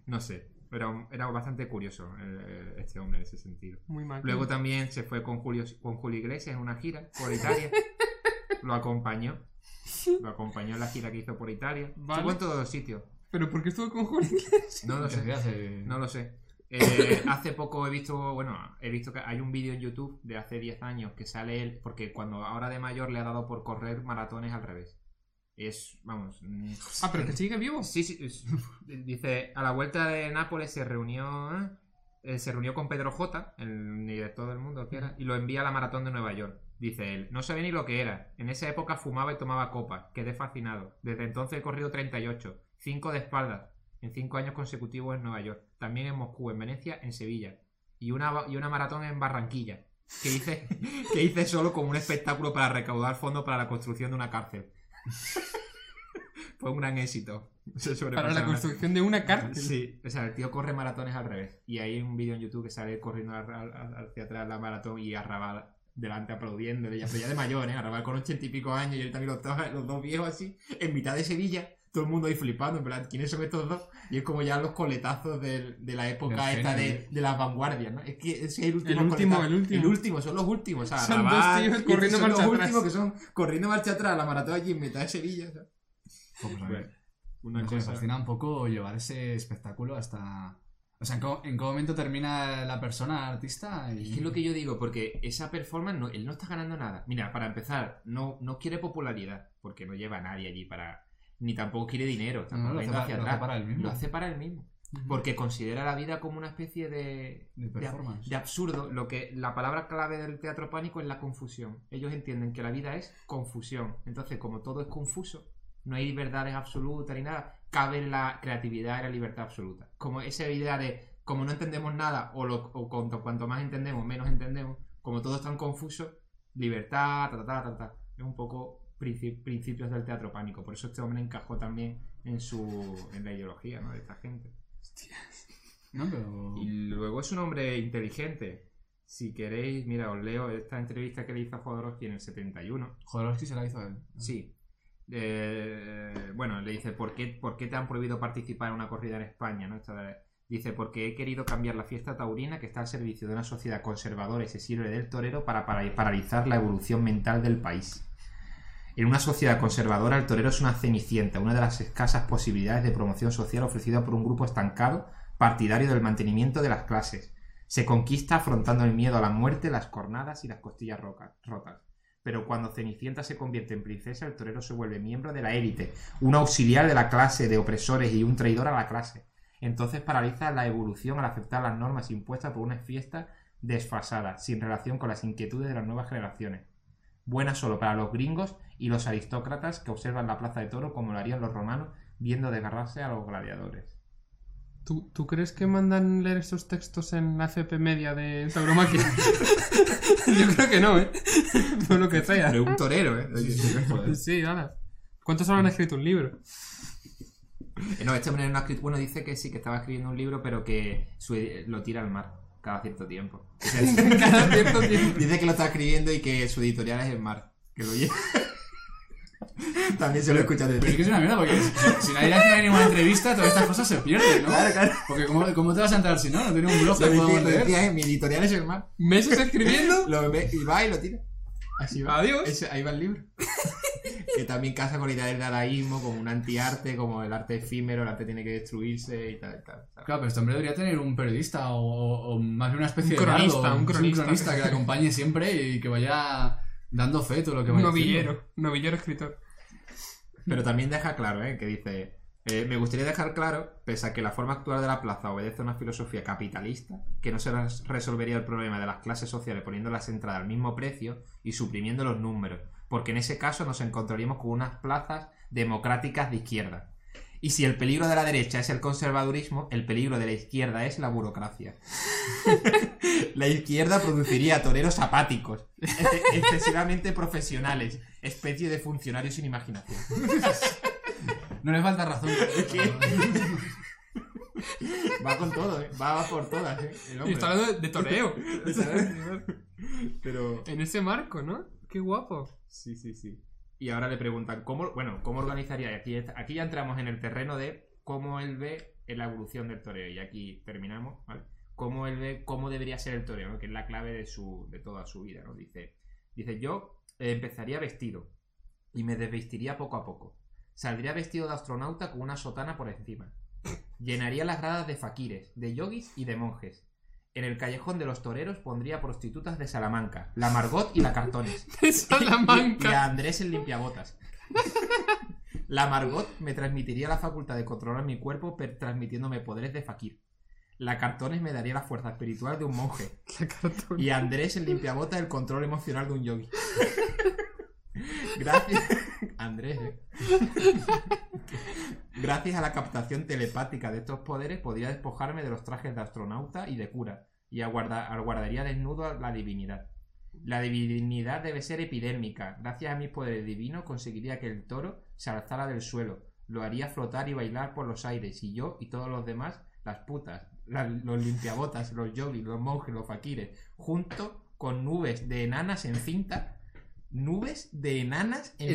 No sé, pero era bastante curioso eh, este hombre en ese sentido.
Muy mal.
Luego también se fue con Julio, con Julio Iglesias en una gira por Italia. lo acompañó. Lo acompañó en la gira que hizo por Italia.
Vale.
Estuvo en todos los sitios.
¿Pero por qué estuvo con Julio Iglesias?
No lo sé.
hace-
No lo sé. Eh, hace poco he visto, bueno, he visto que hay un vídeo en YouTube de hace 10 años que sale él, porque cuando ahora de mayor le ha dado por correr maratones al revés. Es, vamos.
Ah, pero que sigue vivo.
Sí, sí. es- dice, a la vuelta de Nápoles se reunió. ¿eh? Se reunió con Pedro J, el director del mundo que era, y lo envía a la maratón de Nueva York. Dice él, no sabía ni lo que era. En esa época fumaba y tomaba copas. Quedé fascinado. Desde entonces he corrido 38, 5 de espalda, en 5 años consecutivos en Nueva York. También en Moscú, en Venecia, en Sevilla. Y una, y una maratón en Barranquilla. Que hice, que hice solo como un espectáculo para recaudar fondos para la construcción de una cárcel. Fue un gran éxito. Se
Para la construcción de una cárcel.
Sí, o sea, el tío corre maratones al revés. Y hay un vídeo en YouTube que sale corriendo hacia atrás la maratón y Arrabal delante aplaudiéndole. Ya, pero ya de mayor, ¿eh? Arrabal con ochenta y pico años y él también los dos viejos así, en mitad de Sevilla. Todo el mundo ahí flipando, en plan, ¿quiénes son estos dos? Y es como ya los coletazos de la época
El
esta de, de las vanguardias, ¿no? Es que es el último.
El último,
coletazo.
el último.
El último, son los últimos. O sea,
Son dos tíos corriendo
son
marcha
los
atrás.
últimos que son corriendo marcha atrás, la maratón allí en mitad de Sevilla. ¿sabes?
Pues
Una
me fascina un poco llevar ese espectáculo hasta. O sea, ¿en qué momento termina la persona artista? Y...
Es que es lo que yo digo, porque esa performance, no, él no está ganando nada. Mira, para empezar, no, no quiere popularidad, porque no lleva a nadie allí para... Ni tampoco quiere dinero,
No, lo, hace para,
hacia
lo hace
atrás.
para él mismo.
Lo hace para él mismo. Porque considera la vida como una especie de,
De performance.
de absurdo. Lo que la palabra clave del teatro pánico es la confusión. Ellos entienden que la vida es confusión. Entonces, como todo es confuso, no hay verdades absolutas ni nada, cabe la creatividad y la libertad absoluta. Como esa idea de, como no entendemos nada, o, lo, o cuanto, cuanto más entendemos, menos entendemos, como todo es tan confuso, libertad, ta, ta, ta, ta, ta. Es un poco principios del teatro pánico. Por eso este hombre encajó también en su en la ideología ¿no? de esta gente.
No, pero.
Y luego es un hombre inteligente. Si queréis, mira, os leo esta entrevista que le hizo a Jodorowsky en el 71.
Jodorowsky se la hizo a él.
Sí. Eh, bueno, le dice, ¿por qué, ¿por qué te han prohibido participar en una corrida en España? ¿no? Esta de- dice, porque he querido cambiar la fiesta taurina que está al servicio de una sociedad conservadora y se sirve del torero para para- paralizar la evolución mental del país. En una sociedad conservadora, el torero es una cenicienta, una de las escasas posibilidades de promoción social ofrecida por un grupo estancado, partidario del mantenimiento de las clases. Se conquista afrontando el miedo a la muerte, las cornadas y las costillas rotas. Pero cuando Cenicienta se convierte en princesa, el torero se vuelve miembro de la élite, un auxiliar de la clase de opresores y un traidor a la clase. Entonces paraliza la evolución al aceptar las normas impuestas por una fiesta desfasada, sin relación con las inquietudes de las nuevas generaciones. Buena solo para los gringos y los aristócratas que observan la plaza de toro como lo harían los romanos viendo desgarrarse a los gladiadores.
¿Tú, tú crees que mandan leer estos textos en la FP media de tauromaquia? Yo creo que no, ¿eh? Por lo que sea.
Pero un torero, ¿eh?
Sí, ahora. ¿Cuántos habrán escrito un libro?
Eh, No, este hombre no ha escrito- Bueno, dice que sí, que estaba escribiendo un libro, pero que su- lo tira al mar cada cierto tiempo.
Cada cierto tiempo.
Dice que lo está escribiendo y que su editorial es el mar. Que lo lleva. También se lo he escuchado
Pero es que es una mierda, porque si, si nadie hace ninguna entrevista, todas estas cosas se pierden, ¿no?
Claro, claro.
Porque ¿cómo, cómo te vas a entrar si no? No tiene un blog que podamos leer.
¿eh? Mi editorial es el mar.
¿Meses escribiendo?
Lo ve y va y lo tira. Así va.
Adiós.
Ese- ahí va el libro. que también casa con la idea del dadaísmo, como un antiarte, como el arte efímero, el arte tiene que destruirse y tal, y tal. tal.
Claro, pero este hombre debería tener un periodista o, o- más bien una especie
Un
de
cronista, un cronista.
que le acompañe siempre y que vaya dando fe todo lo que
Un
vaya
novillero. Novillero escritor.
Pero también deja claro, ¿eh? Que dice... eh, me gustaría dejar claro, pese a que la forma actual de la plaza obedece a una filosofía capitalista, que no se res- resolvería el problema de las clases sociales poniendo las entradas al mismo precio y suprimiendo los números, porque en ese caso nos encontraríamos con unas plazas democráticas de izquierda. Y si el peligro de la derecha es el conservadurismo, el peligro de la izquierda es la burocracia. la izquierda produciría toreros apáticos, ex- excesivamente profesionales, especie de funcionarios sin imaginación.
No le falta razón.
Va con todo, ¿eh? Va por todas, ¿eh? El
Y está hablando de, de toreo.
Pero...
en ese marco, ¿no? Qué guapo.
Sí, sí, sí. Y ahora le preguntan, ¿cómo, bueno, ¿cómo organizaría? Aquí, aquí ya entramos en el terreno de cómo él ve la evolución del toreo. Y aquí terminamos, ¿vale? Cómo él ve cómo debería ser el toreo. Que es la clave de, su, de toda su vida, ¿no? Dice, dice yo eh, empezaría vestido y me desvestiría poco a poco. Saldría vestido de astronauta con una sotana por encima. Llenaría las gradas de faquires, de yogis y de monjes. En el callejón de los toreros pondría prostitutas de Salamanca, la Margot y la Cartones.
De
Y a
Salamanca.
Andrés el limpiabotas. La Margot me transmitiría la facultad de controlar mi cuerpo transmitiéndome poderes de fakir. La Cartones me daría la fuerza espiritual de un monje.
La.
Y Andrés el limpiabotas el control emocional de un yogi. Gracias. Andrés, eh. Gracias a la captación telepática de estos poderes, podría despojarme de los trajes de astronauta y de cura, y aguarda- aguardaría desnudo a la divinidad. La divinidad debe ser epidérmica. Gracias a mis poderes divinos conseguiría que el toro se alzara del suelo, lo haría flotar y bailar por los aires, y yo y todos los demás, las putas, los limpiabotas, los yogis, los monjes, los fakires, junto con nubes de enanas en cinta. Nubes de enanas en,
En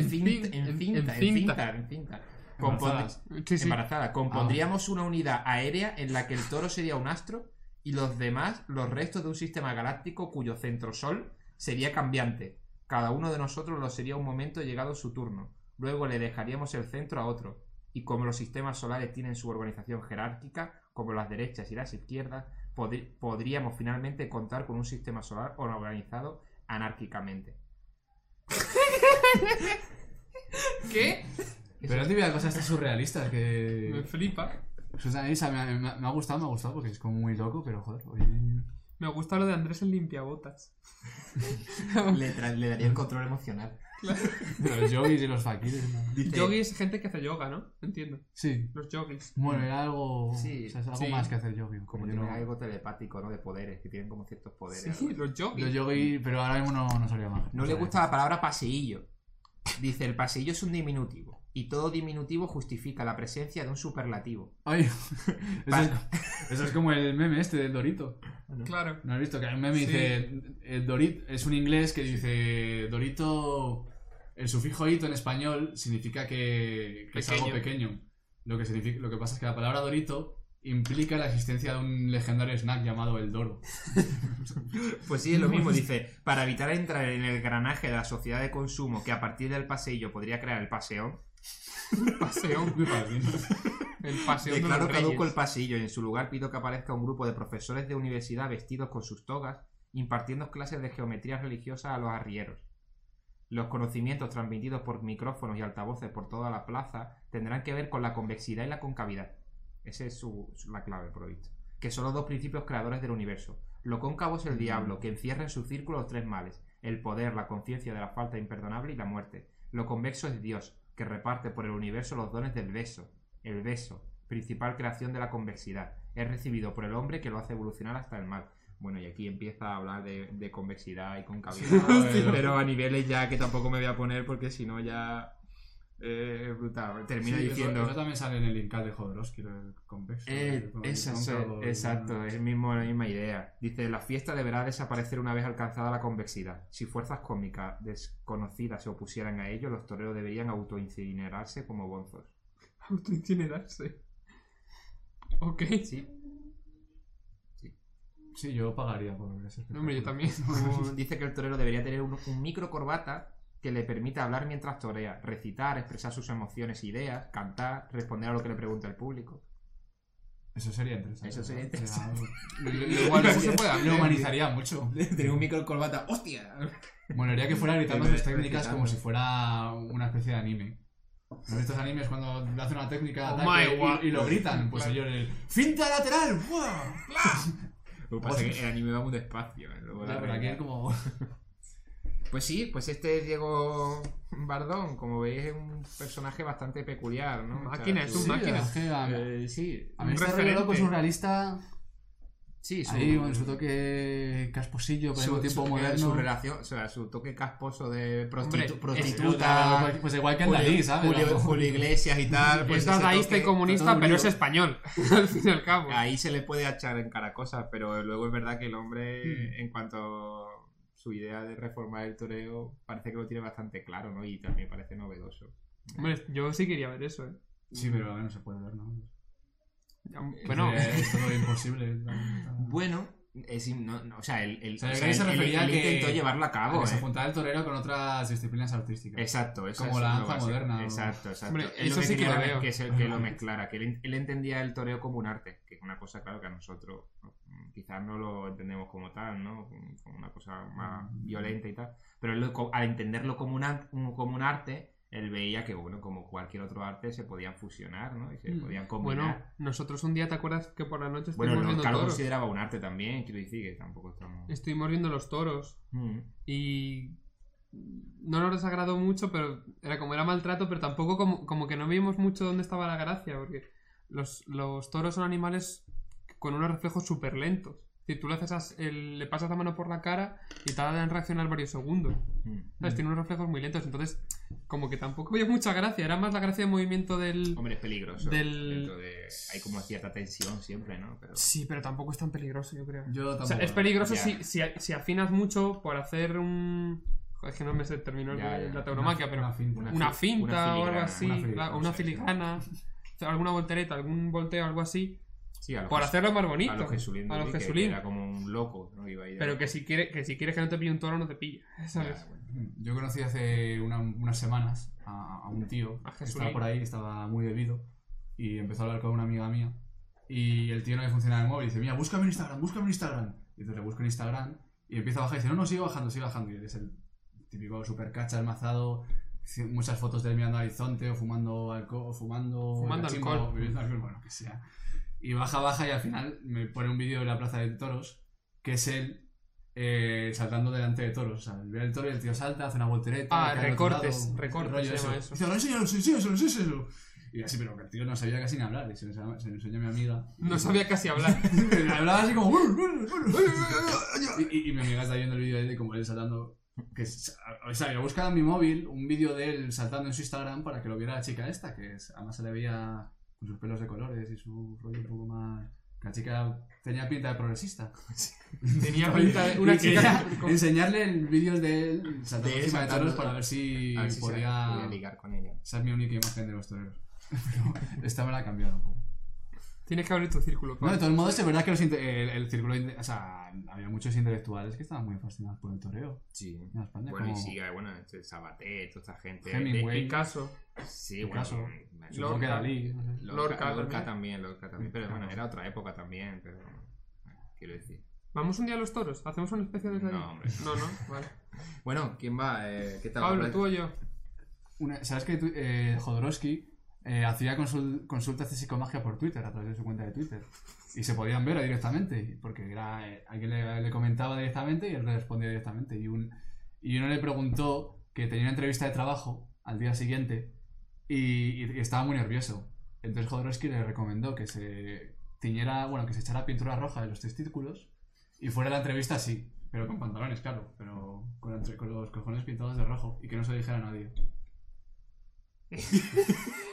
en,
en-
cinta,
en cinta,
en.
Sí, sí.
embarazada. Compondríamos una unidad aérea en la que el toro sería un astro y los demás los restos de un sistema galáctico cuyo centro sol sería cambiante. Cada uno de nosotros lo sería un momento llegado su turno. Luego le dejaríamos el centro a otro. Y como los sistemas solares tienen su organización jerárquica, como las derechas y las izquierdas, podríamos finalmente contar con un sistema solar organizado anárquicamente.
¿Qué?
Pero es típica cosa estas surrealistas
Me
que...
flipa.
Eso es- esa me, ha- me ha- me ha gustado, me ha gustado porque es como muy loco, pero joder, hoy...
Me gusta lo de Andrés el limpiabotas.
Le, daría el control emocional.
Los yogis y los fakires. ¿no?
Dice-
Yogi es gente que hace yoga, ¿no? Entiendo.
Sí.
Los yogis.
Bueno, era algo...
Sí,
o sea, es algo
sí.
más que hacer yogi.
Como tienen
no-
algo telepático, ¿no? De poderes, que tienen como ciertos poderes.
Sí, los yogis.
Los yogi, pero ahora mismo no, no sabría más.
No le gusta la palabra paseillo. Dice, el paseillo es un diminutivo. Y todo diminutivo justifica la presencia de un superlativo.
Ay, eso, es, eso es como el meme este del Dorito.
Claro.
¿No has visto? Que hay un meme
Sí.
dice... El Dorito es un inglés que dice... Dorito... El sufijo ito en español significa que, que es algo
Pequeño.
pequeño. Lo que, significa, lo que pasa es que la palabra Dorito implica la existencia de un legendario snack llamado el Doro.
Pues sí, es lo mismo. Dice, para evitar entrar en el granaje de la sociedad de consumo que a partir del paseillo podría crear el paseón,
Paseón.
Muy fácil.
El paseón de
declaro caduco el pasillo y en su lugar pido que aparezca un grupo de profesores de universidad vestidos con sus togas impartiendo clases de geometría religiosa a los arrieros. Los conocimientos transmitidos por micrófonos y altavoces por toda la plaza tendrán que ver con la convexidad y la concavidad. Esa es su, su- la clave, por lo visto. Que son los dos principios creadores del universo. Lo cóncavo es el diablo, que encierra en su círculo los tres males: el poder, la conciencia de la falta imperdonable y la muerte. Lo convexo es Dios, que reparte por el universo los dones del beso. El beso, principal creación de la convexidad, es recibido por el hombre que lo hace evolucionar hasta el mal. Bueno, y aquí empieza a hablar de, de convexidad y concavidad, pero a niveles ya que tampoco me voy a poner porque si no ya eh, es brutal. Termina
Sí, eso-
diciendo...
Eso, también sale en el Incal de Jodorowsky, el convexo.
Eh,
el- el-
exacto, es mismo, la misma idea. Dice, la fiesta deberá desaparecer una vez alcanzada la convexidad. Si fuerzas cósmicas desconocidas se opusieran a ello, los toreros deberían autoincinerarse como bonzos.
Autoincinerarse. Ok.
Sí.
Sí, yo pagaría por ese espectáculo.
Hombre, yo también.
Dice que el torero debería tener un, un micro corbata que le permita hablar mientras torea, recitar, expresar sus emociones e ideas, cantar, responder a lo que le pregunta el público.
Eso sería interesante.
Eso sería interesante.
O sea, lo- lo- igual
Eso se puede hacer.
lo humanizaría mucho.
Tener un micro corbata, ¡hostia!
Molaría que fuera gritando sus técnicas como si fuera una especie de anime. ¿No estos animes cuando le hacen una técnica de
Oh
y, y lo gritan? Pues
Claro.
ellos el ¡Finta lateral! ¡Buah!
Lo que pasa es que el anime va muy despacio. ¿eh? Luego la
Ya, pero aquí
realidad-
es como...
Pues sí, pues este es Diego Bardón, como veis, es un personaje bastante peculiar, ¿no?
Máquina, es un
Sí,
máquina.
es que a,
Eh, sí,
a mí
un
rollo
referente.
loco surrealista...
sí, su,
Ahí, con su toque casposillo, pero
su-
tiempo
su-
moderno.
su relación, o sea, su toque casposo de prostitu-
Hombre,
prostituta,
es- pues igual que en
Julio,
Dalí, ¿sabes?
Julio- Iglesias y tal. Pues
es dadaísta y comunista, pero es español. al fin y al cabo.
Ahí se le puede echar en cara cosas, pero luego es verdad que el hombre,
Hmm.
en cuanto su idea de reformar el toreo, parece que lo tiene bastante claro, ¿no? Y también parece novedoso.
Hombre, yo sí quería ver eso, ¿eh?
Sí, pero a ver, no se puede ver, ¿no?
Bueno,
Es, es todo imposible.
Bueno, es, no, no, o sea, el, el,
O sea,
o sea,
se a que-
intentó llevarlo a
A
cabo.
que se
¿eh?
juntaba el torero con otras disciplinas artísticas.
Exacto, eso
Como
es
la danza moderna, o-
Exacto, exacto.
Hombre,
Él
eso
lo
sí que
quería
lo veo.
Que, es el que lo mezclara, que él, él entendía el toreo como un arte, que es una cosa, claro, que a nosotros quizás no lo entendemos como tal, ¿no? Como una cosa más violenta y tal. Pero él, lo- al entenderlo como un, como un arte, él veía que, bueno, como cualquier otro arte, se podían fusionar, ¿no? Y se
Mm.
podían
bueno,
combinar.
nosotros un día, ¿te acuerdas que por la noche
Bueno,
estuvimos
lo,
viendo
claro,
toros?
consideraba un arte también, quiero decir que tampoco estamos...
Estuvimos viendo los toros
Mm.
y no nos desagradó mucho, pero era como era maltrato, pero tampoco como, como que no vimos mucho dónde estaba la gracia, porque los, los toros son animales con unos reflejos súper lentos. Si tú le, haces el- le pasas la mano por la cara y tardan en reaccionar varios segundos.
Mm.
¿Sabes? Tiene unos reflejos muy lentos, entonces como que tampoco había mucha gracia, era más la gracia de movimiento del...
Hombre, es peligroso.
Del-
de... Hay como cierta tensión siempre, ¿no? Pero...
Sí, pero tampoco es tan peligroso, yo creo.
Yo tampoco.
O sea, es peligroso si, si, si afinas mucho por hacer un... Es que no me sé el término
Ya, ya.
la tauromaquia, pero...
Una finta.
Una
una
fi-
finta
una
o algo así,
una
una,
filigrana,
una
sí, sí.
filigrana, o sea, alguna voltereta, algún volteo, algo así,
Sí, a lo
por hacerlo más bonito.
A los Jesulín.
A los
Dudley, que-
Jesulín.
que Era como un loco, ¿no? Iba ahí de
Pero que si, quiere, que si quieres que no te pille un toro, no te pilla. ¿sabes?
Ya, bueno.
Yo conocí hace una- unas semanas a, a un tío
A
que estaba por ahí, estaba muy bebido y empezó a hablar con una amiga mía y el tío no le funcionaba el móvil y dice, mira, búscame en Instagram, búscame en Instagram. Y entonces le busco en Instagram y empieza a bajar y dice, no, no, sigue bajando, sigue bajando. Y él es el típico super cacha almazado, muchas fotos de él mirando al horizonte o fumando alcohol, o fumando,
Fumando alcohol.
o bebiendo alcohol, bueno, que sea. Y baja, baja y al final me pone un vídeo de la plaza de toros que es él eh, saltando delante de toros. O sea, ve el toro y el tío salta, hace una voltereta.
Ah, recortes,
lado,
recortes
eso.
eso.
Dice, "No, enséñalo, enséñalo, enséñalo". Y así, pero que el tío no sabía casi ni hablar. Y se lo enseña a mi amiga.
No sabía casi hablar.
Hablaba así como. y, y- y mi amiga está viendo el vídeo de como él saltando. Que, o sea, yo buscaba en mi móvil un vídeo de él saltando en su Instagram para que lo viera la chica esta, que es- además se le veía con sus pelos de colores y su rollo un poco más. La chica tenía pinta de progresista.
Tenía pinta de una chica... con-
enseñarle vídeos de él saltando encima de toros para ver si,
A ver si se
podía.
podía ligar con ella.
Esa es mi única imagen de los toreros. Pero esta me la ha cambiado un poco.
Tienes que abrir tu círculo.
No,
Pablo.
de todos modos, es verdad que los el, el círculo. O sea, había muchos intelectuales que estaban muy fascinados por el toreo
Sí.
en España.
Bueno, y sigue, bueno, este Sabaté, toda esta gente.
Hemingway.
Picasso.
sí,
Picasso.
bueno.
Que
Lorca.
Dalí. no sé.
Lorca,
Lorca
Lorca
también.
Lorca también. Pero bueno, era otra época también, pero. Quiero decir.
¿Vamos un día a los toros? ¿Hacemos una especie de
No, hombre.
No, no, vale.
Bueno, ¿quién va? Eh, ¿Qué tal?
Pablo, tú o yo.
Una- ¿Sabes que tu- eh, Jodorowsky eh, hacía consul- consultas de psicomagia por Twitter, a través de su cuenta de Twitter? Y se podían ver directamente, porque era eh, alguien le, le comentaba directamente y él le respondía directamente. Y, un, y uno le preguntó que tenía una entrevista de trabajo al día siguiente y, y- estaba muy nervioso. Entonces Jodorowsky le recomendó que se tiñera, bueno, que se echara pintura roja en los testículos y fuera la entrevista así, pero con pantalones, claro, pero con, con los cojones pintados de rojo y que no se lo dijera a nadie.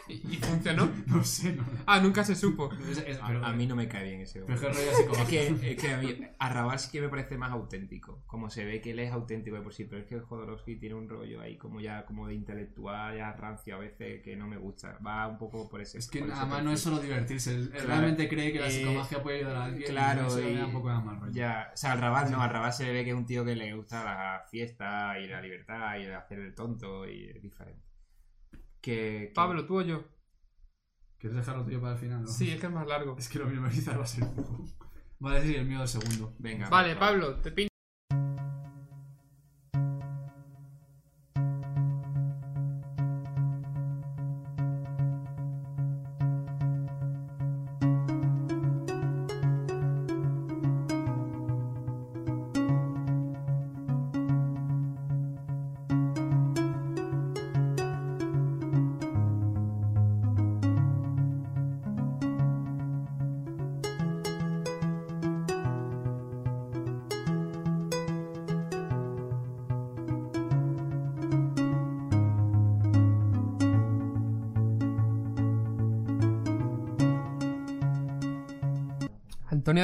¿Y, y funcionó?
No sé, no.
Ah, nunca se supo.
Es- es-
A,
pero-
a mí no me cae bien ese
pero
hombre.
psicológico.
Es que, es que a mí, Arrabal sí que me parece más auténtico. Como se ve que él es auténtico de por sí, pero es que el Jodorowsky tiene un rollo ahí como ya como de intelectual, ya rancio a veces, que no me gusta. Va un poco por ese
Es que
ese
además no es solo divertirse, él, él
Claro.
realmente cree que la
Eh,
psicomagia puede ayudar a alguien.
Claro,
y eso le
y-
da un poco de mal rollo.
Ya, o sea, al Rabat no, al Rabat se ve que es un tío que le gusta la fiesta y la libertad y el hacer el tonto y es diferente. Que, que-
Pablo, tú o yo.
¿Quieres dejarlo tuyo para el final? no?
Sí, es que es más largo.
Es que lo mío quizás va a ser un poco. Vale, sí, el mío el segundo.
Venga.
Vale,
va.
Pablo, te pincho.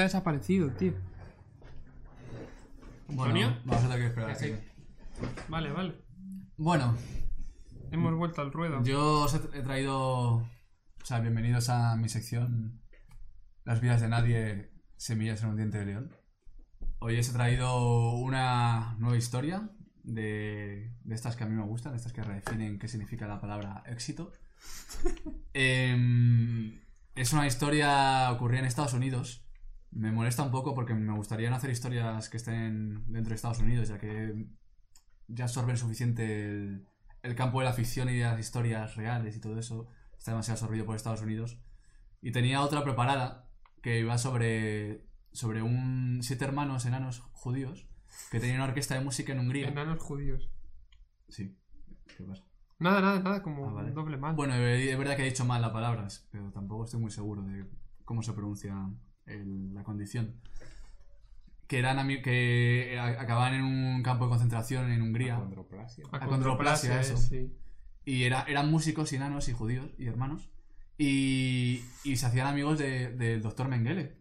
Desaparecido, tío.
Bueno, vamos a tener que esperar.
Sí. Vale, vale.
Bueno,
Hemos vuelto al ruedo.
yo os he traído. O sea, bienvenidos a mi sección Las vidas de nadie, semillas en un diente de león. Hoy os he traído una nueva historia de, de estas que a mí me gustan, de estas que redefinen qué significa la palabra éxito. Em, es una historia ocurrida en Estados Unidos. Me molesta un poco porque me gustaría no hacer historias que estén dentro de Estados Unidos, ya que ya absorben suficiente el, el campo de la ficción y de las historias reales y todo eso. Está demasiado absorbido por Estados Unidos. Y tenía otra preparada que iba sobre, sobre un siete hermanos enanos judíos que tenían una orquesta de música en Hungría.
Enanos judíos.
Sí. ¿Qué pasa?
Nada, nada, nada, como
Ah, vale.
un doble mal.
Bueno, es verdad que he dicho mal las palabras, pero tampoco estoy muy seguro de cómo se pronuncia el- la condición. Que eran que acababan en un campo de concentración en Hungría.
Acondroplasia.
acondroplasia, eso.
sí.
Y era, eran músicos y enanos y judíos y hermanos. Y, y se hacían amigos de- del doctor Mengele.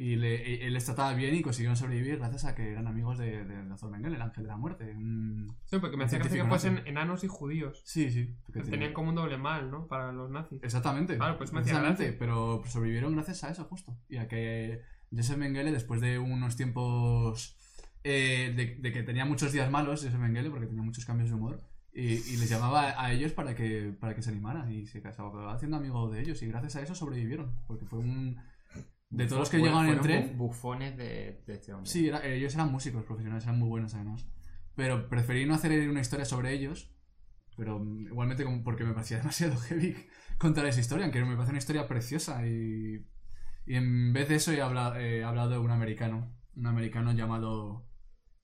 Y le- e- él les trataba bien y consiguieron sobrevivir gracias a que eran amigos de- doctor Mengele, el ángel de la muerte. un-
Sí, porque me hacía gracia que fuesen enanos y judíos.
Sí, sí.
Tenían
tiene-
como un doble mal, ¿no? Para los nazis.
Exactamente.
Claro, pues me gracia.
pero sobrevivieron gracias a eso, justo. Y a que Joseph Mengele, después de unos tiempos eh, de, de que tenía muchos días malos, Joseph Mengele, porque tenía muchos cambios de humor, y, y les llamaba a ellos para que, para que se animaran y se acababa haciendo amigo de ellos. Y gracias a eso sobrevivieron, porque fue un... De todos los que llegaban en tren...
bu- Bufones de, de este hombre.
Sí, era- ellos eran músicos profesionales, eran muy buenos además. Pero preferí no hacer una historia sobre ellos, pero igualmente como porque me parecía demasiado heavy contar esa historia, aunque me parece una historia preciosa y, y en vez de eso he hablado, he hablado de un americano, un americano llamado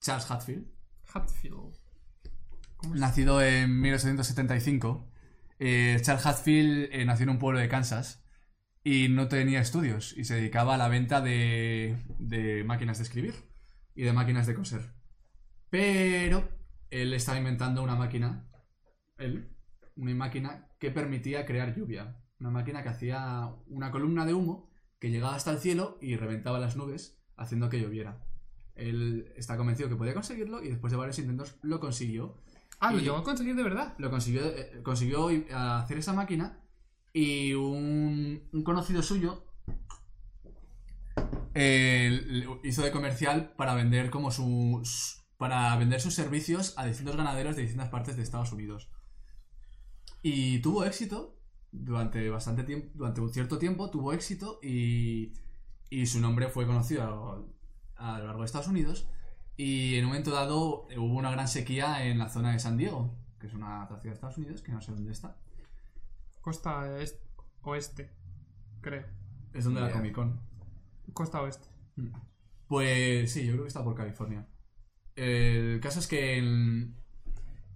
Charles Hatfield,
Hatfield.
Nacido en 1875. Eh, Charles Hatfield eh, nació en un pueblo de Kansas y no tenía estudios y se dedicaba a la venta de, de máquinas de escribir y de máquinas de coser. Pero él estaba inventando una máquina, él, una máquina que permitía crear lluvia. Una máquina que hacía una columna de humo que llegaba hasta el cielo y reventaba las nubes haciendo que lloviera. Él está convencido que podía conseguirlo y después de varios intentos lo consiguió
Ah, lo llegó a conseguir de verdad.
lo consiguió, eh, consiguió eh, hacer esa máquina Y un, un conocido suyo eh, hizo de comercial para vender como sus para vender sus servicios a distintos ganaderos de distintas partes de Estados Unidos. Y tuvo éxito durante bastante tiempo, durante un cierto tiempo tuvo éxito y, y su nombre fue conocido a, a lo largo de Estados Unidos. Y en un momento dado hubo una gran sequía en la zona de San Diego, que es una ciudad de Estados Unidos, que no sé dónde está.
Costa est- oeste, creo.
Es donde la
Yeah.
Comic Con.
Costa oeste.
Pues sí, yo creo que está por California. El caso es que el-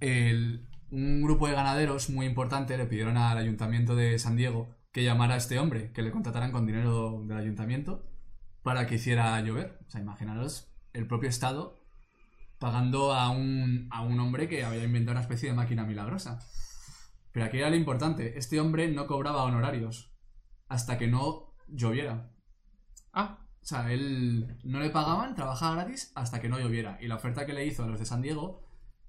el- un grupo de ganaderos muy importante le pidieron al ayuntamiento de San Diego que llamara a este hombre, que le contrataran con dinero del ayuntamiento para que hiciera llover. O sea, imaginaros el propio Estado pagando a un, a un hombre que había inventado una especie de máquina milagrosa. Pero aquí era lo importante, este hombre no cobraba honorarios hasta que no lloviera.
Ah,
O sea, él no le pagaban, trabajaba gratis hasta que no lloviera. Y la oferta que le hizo a los de San Diego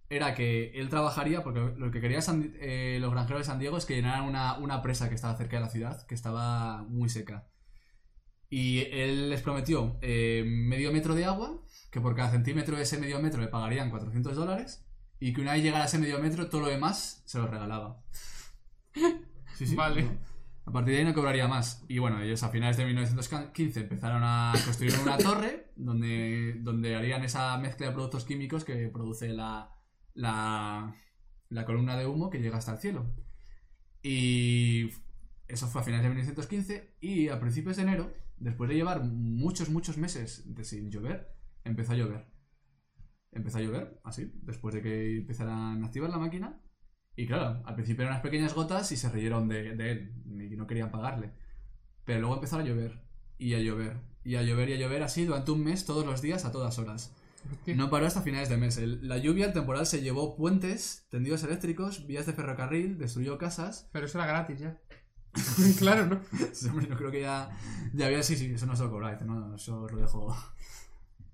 era que él trabajaría, porque lo que querían eh, los granjeros de San Diego es que llenaran una, una presa que estaba cerca de la ciudad, que estaba muy seca. Y él les prometió eh, medio metro de agua, que por cada centímetro de ese medio metro le pagarían 400 dólares, y que una vez llegara a ese medio metro, todo lo demás se lo regalaba. Sí, sí.
Vale.
A partir de ahí no cobraría más. Y bueno, ellos a finales de 1915 empezaron a construir una torre donde, donde harían esa mezcla de productos químicos que produce la, la, la columna de humo que llega hasta el cielo. Y eso fue a finales de 1915 y a principios de enero, después de llevar muchos, muchos meses de sin llover, empezó a llover. Empezó a llover, así, después de que empezaran a activar la máquina. Y claro, al principio eran unas pequeñas gotas y se reyeron de, de él y no querían pagarle. Pero luego empezó a llover y a llover y a llover y a llover así durante un mes todos los días a todas horas. No paró hasta finales de mes. El- la lluvia, el temporal, se llevó puentes, tendidos eléctricos, vías de ferrocarril, destruyó casas.
Pero eso era gratis ya. claro, ¿no?
Sí, hombre, no creo que ya, ya había... Sí, sí, eso no se lo cobráis, no, eso os lo dejo...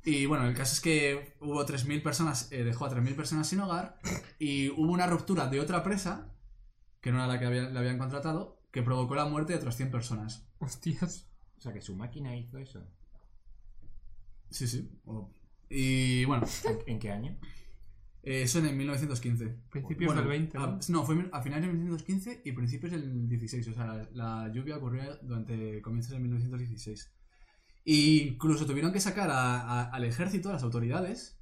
Y bueno, el caso es que hubo 3.000 personas, eh, dejó a 3.000 personas sin hogar y hubo una ruptura de otra presa, que no era la que había- le habían contratado, que provocó la muerte de otras 100 personas.
Hostias.
O sea, que su máquina hizo eso.
Sí, sí. Y bueno,
¿En, en qué año?
eh, eso en el 1915.
Principios
Bueno,
del 20, ¿no?
a- no, fue a finales de 1915 y principios del 16. O sea, la, la lluvia ocurrió durante comienzos de 1916. E incluso tuvieron que sacar a- a- al ejército, a las autoridades,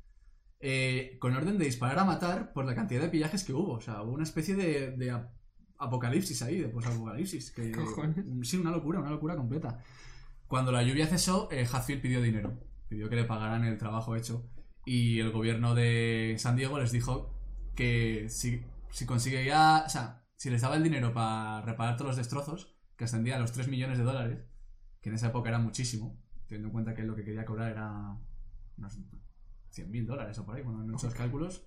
eh, con orden de disparar a matar por la cantidad de pillajes que hubo. O sea, hubo una especie de, de ap- apocalipsis ahí, de posapocalipsis. Que,
Cojones.
sí, una locura, una locura completa. Cuando la lluvia cesó, eh, Hatfield pidió dinero. Pidió que le pagaran el trabajo hecho. Y el gobierno de San Diego les dijo que si, si conseguía, o sea, si les daba el dinero para reparar todos los destrozos, que ascendía a los 3 millones de dólares, que en esa época era muchísimo, teniendo en cuenta que lo que quería cobrar era unos 100 mil dólares o por ahí, cuando han hecho los cálculos.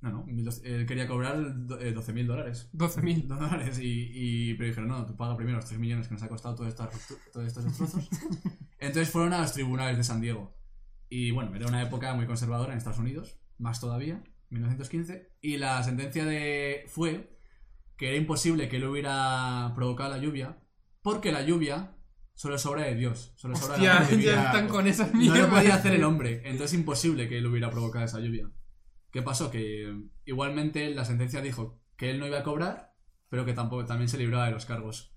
No, no, él quería cobrar do- eh, 12 mil dólares.
12.000.
dólares y, y- pero dijeron, no, tú paga primero los 3 millones que nos ha costado todos estos, todos estos destrozos. Entonces fueron a los tribunales de San Diego. Y bueno, era una época muy conservadora en Estados Unidos, más todavía, 1915. Y la sentencia de fue que era imposible que él hubiera provocado la lluvia, porque la lluvia solo es obra de Dios. Solo es obra de la
Hostia,
divina.
ya están con esas
No
mierdas.
lo podía hacer el hombre, entonces imposible que él hubiera provocado esa lluvia. ¿Qué pasó? Que eh, igualmente la sentencia dijo que él no iba a cobrar, pero que tampoco también se libraba de los cargos.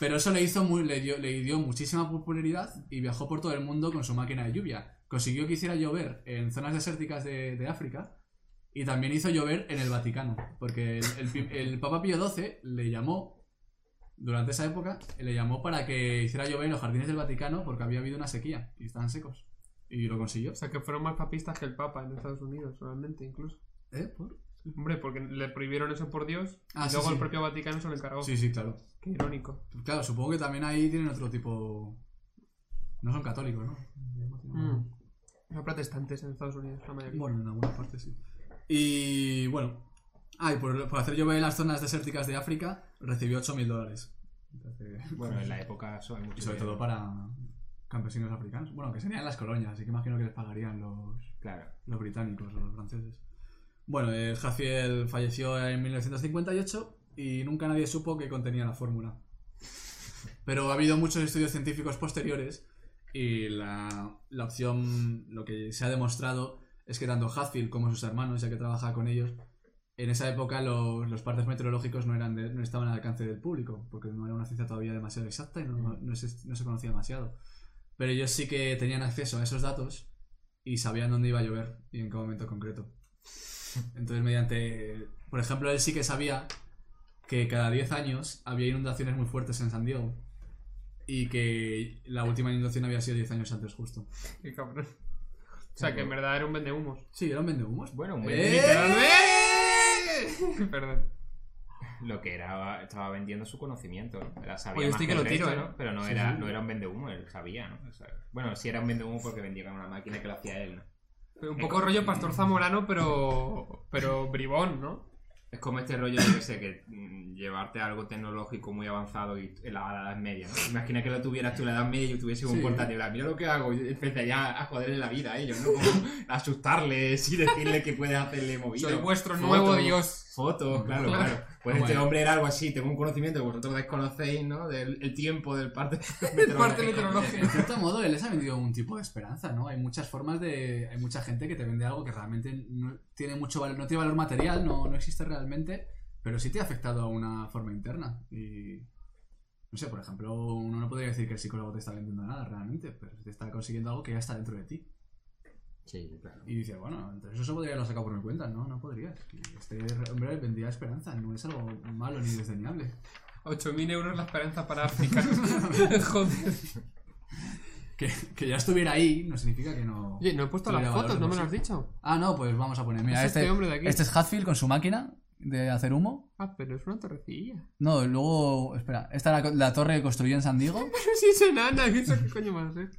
Pero eso le hizo muy, le dio, le dio muchísima popularidad y viajó por todo el mundo con su máquina de lluvia. Consiguió que hiciera llover en zonas desérticas de, de África y también hizo llover en el Vaticano, porque el, el Papa Pío XII le llamó durante esa época le llamó para que hiciera llover en los jardines del Vaticano porque había habido una sequía y estaban secos. Y lo consiguió.
O sea, que fueron más papistas que el Papa en Estados Unidos, realmente, incluso.
¿Eh? ¿Por?
Hombre, porque le prohibieron eso por Dios
Ah,
y
sí,
luego
sí.
el propio Vaticano se lo encargó.
Sí, sí, claro.
Qué irónico.
Claro, supongo que también ahí tienen otro tipo... No son católicos, ¿no?
Mm. Son protestantes en Estados Unidos, la mayoría.
Bueno, en algunas partes sí. Y bueno. Ah, y por, por hacer llover en las zonas desérticas de África, recibió 8.000 dólares. Entonces,
Bueno, en la época eso hay mucho
Y sobre
dinero.
todo para campesinos africanos. Bueno, que serían las colonias, así que imagino que les pagarían los,
Claro.
los británicos o los franceses. Bueno, eh, Jafiel falleció en 1958 y nunca nadie supo que contenía la fórmula. Pero ha habido muchos estudios científicos posteriores y la, la opción, lo que se ha demostrado es que tanto Hatfield como sus hermanos, ya que trabaja con ellos, en esa época los, los partes meteorológicos no, eran de- no estaban al alcance del público, porque no era una ciencia todavía demasiado exacta y no, no se, no se conocía demasiado. Pero ellos sí que tenían acceso a esos datos y sabían dónde iba a llover y en qué momento concreto. Entonces, mediante. Por ejemplo, él sí que sabía que cada 10 años había inundaciones muy fuertes en San Diego y que la última inundación había sido 10 años antes, justo.
Qué cabrón. O sea, que en verdad era un vendehumos.
Sí, era un vendehumos.
Bueno, un
¡Eh!
¡Eh! Perdón.
lo que era estaba vendiendo su conocimiento ¿no? Era- sabía
Oye,
más
estoy
que
que
el
lo tiro,
resto,
¿eh?
¿no? pero no
Sí,
era
sí.
no era un vendehumo él sabía ¿no? O sea, bueno sí era un vendehumo porque vendía con una máquina que lo hacía él ¿no?
Un poco rollo Pastor Zamorano, pero. Pero bribón, ¿no?
Es como este rollo de que sé que mm, llevarte algo tecnológico muy avanzado y en la, a la edad media ¿no? imagina que lo tuvieras tú en la edad media y yo tuviese un
Sí.
portátil "Ah, mira lo que hago y empezaría a joderle la vida a ellos ¿no? Como asustarles y decirle que puedes hacerle movidas
Soy vuestro
Fotos,
nuevo dios.
Fotos, claro,
Claro.
claro. Pues
Bueno.
este hombre era algo así, tengo un conocimiento que vosotros desconocéis, ¿no? Del el tiempo del parte
Parte
En
meteorológica.
cierto modo, él les ha vendido un tipo de esperanza, ¿no? Hay muchas formas de. Hay mucha gente que te vende algo que realmente no tiene mucho valor, no tiene valor material, no, no existe realmente, pero sí te ha afectado a una forma interna. Y. No sé, por ejemplo, uno no podría decir que el psicólogo te está vendiendo nada realmente, pero te está consiguiendo algo que ya está dentro de ti.
Sí, claro.
Y dice, bueno, entonces eso podría haberlo sacado por mi cuenta, ¿no? No podrías. Y Este hombre vendía esperanza, no es algo malo ni desdeñable.
8.000 euros la esperanza para África. Joder.
Que, que ya estuviera ahí no significa que no.
Oye, no he puesto las fotos, no me lo has dicho.
Ah, no, pues vamos a poner. Mira,
Es
este,
este hombre de aquí.
este es Hatfield con su máquina de hacer humo.
Ah, pero es una torrecilla.
No, luego. Espera, esta es la, la torre que construyó en San Diego.
Pero si es enana, ¿eso qué coño a ser?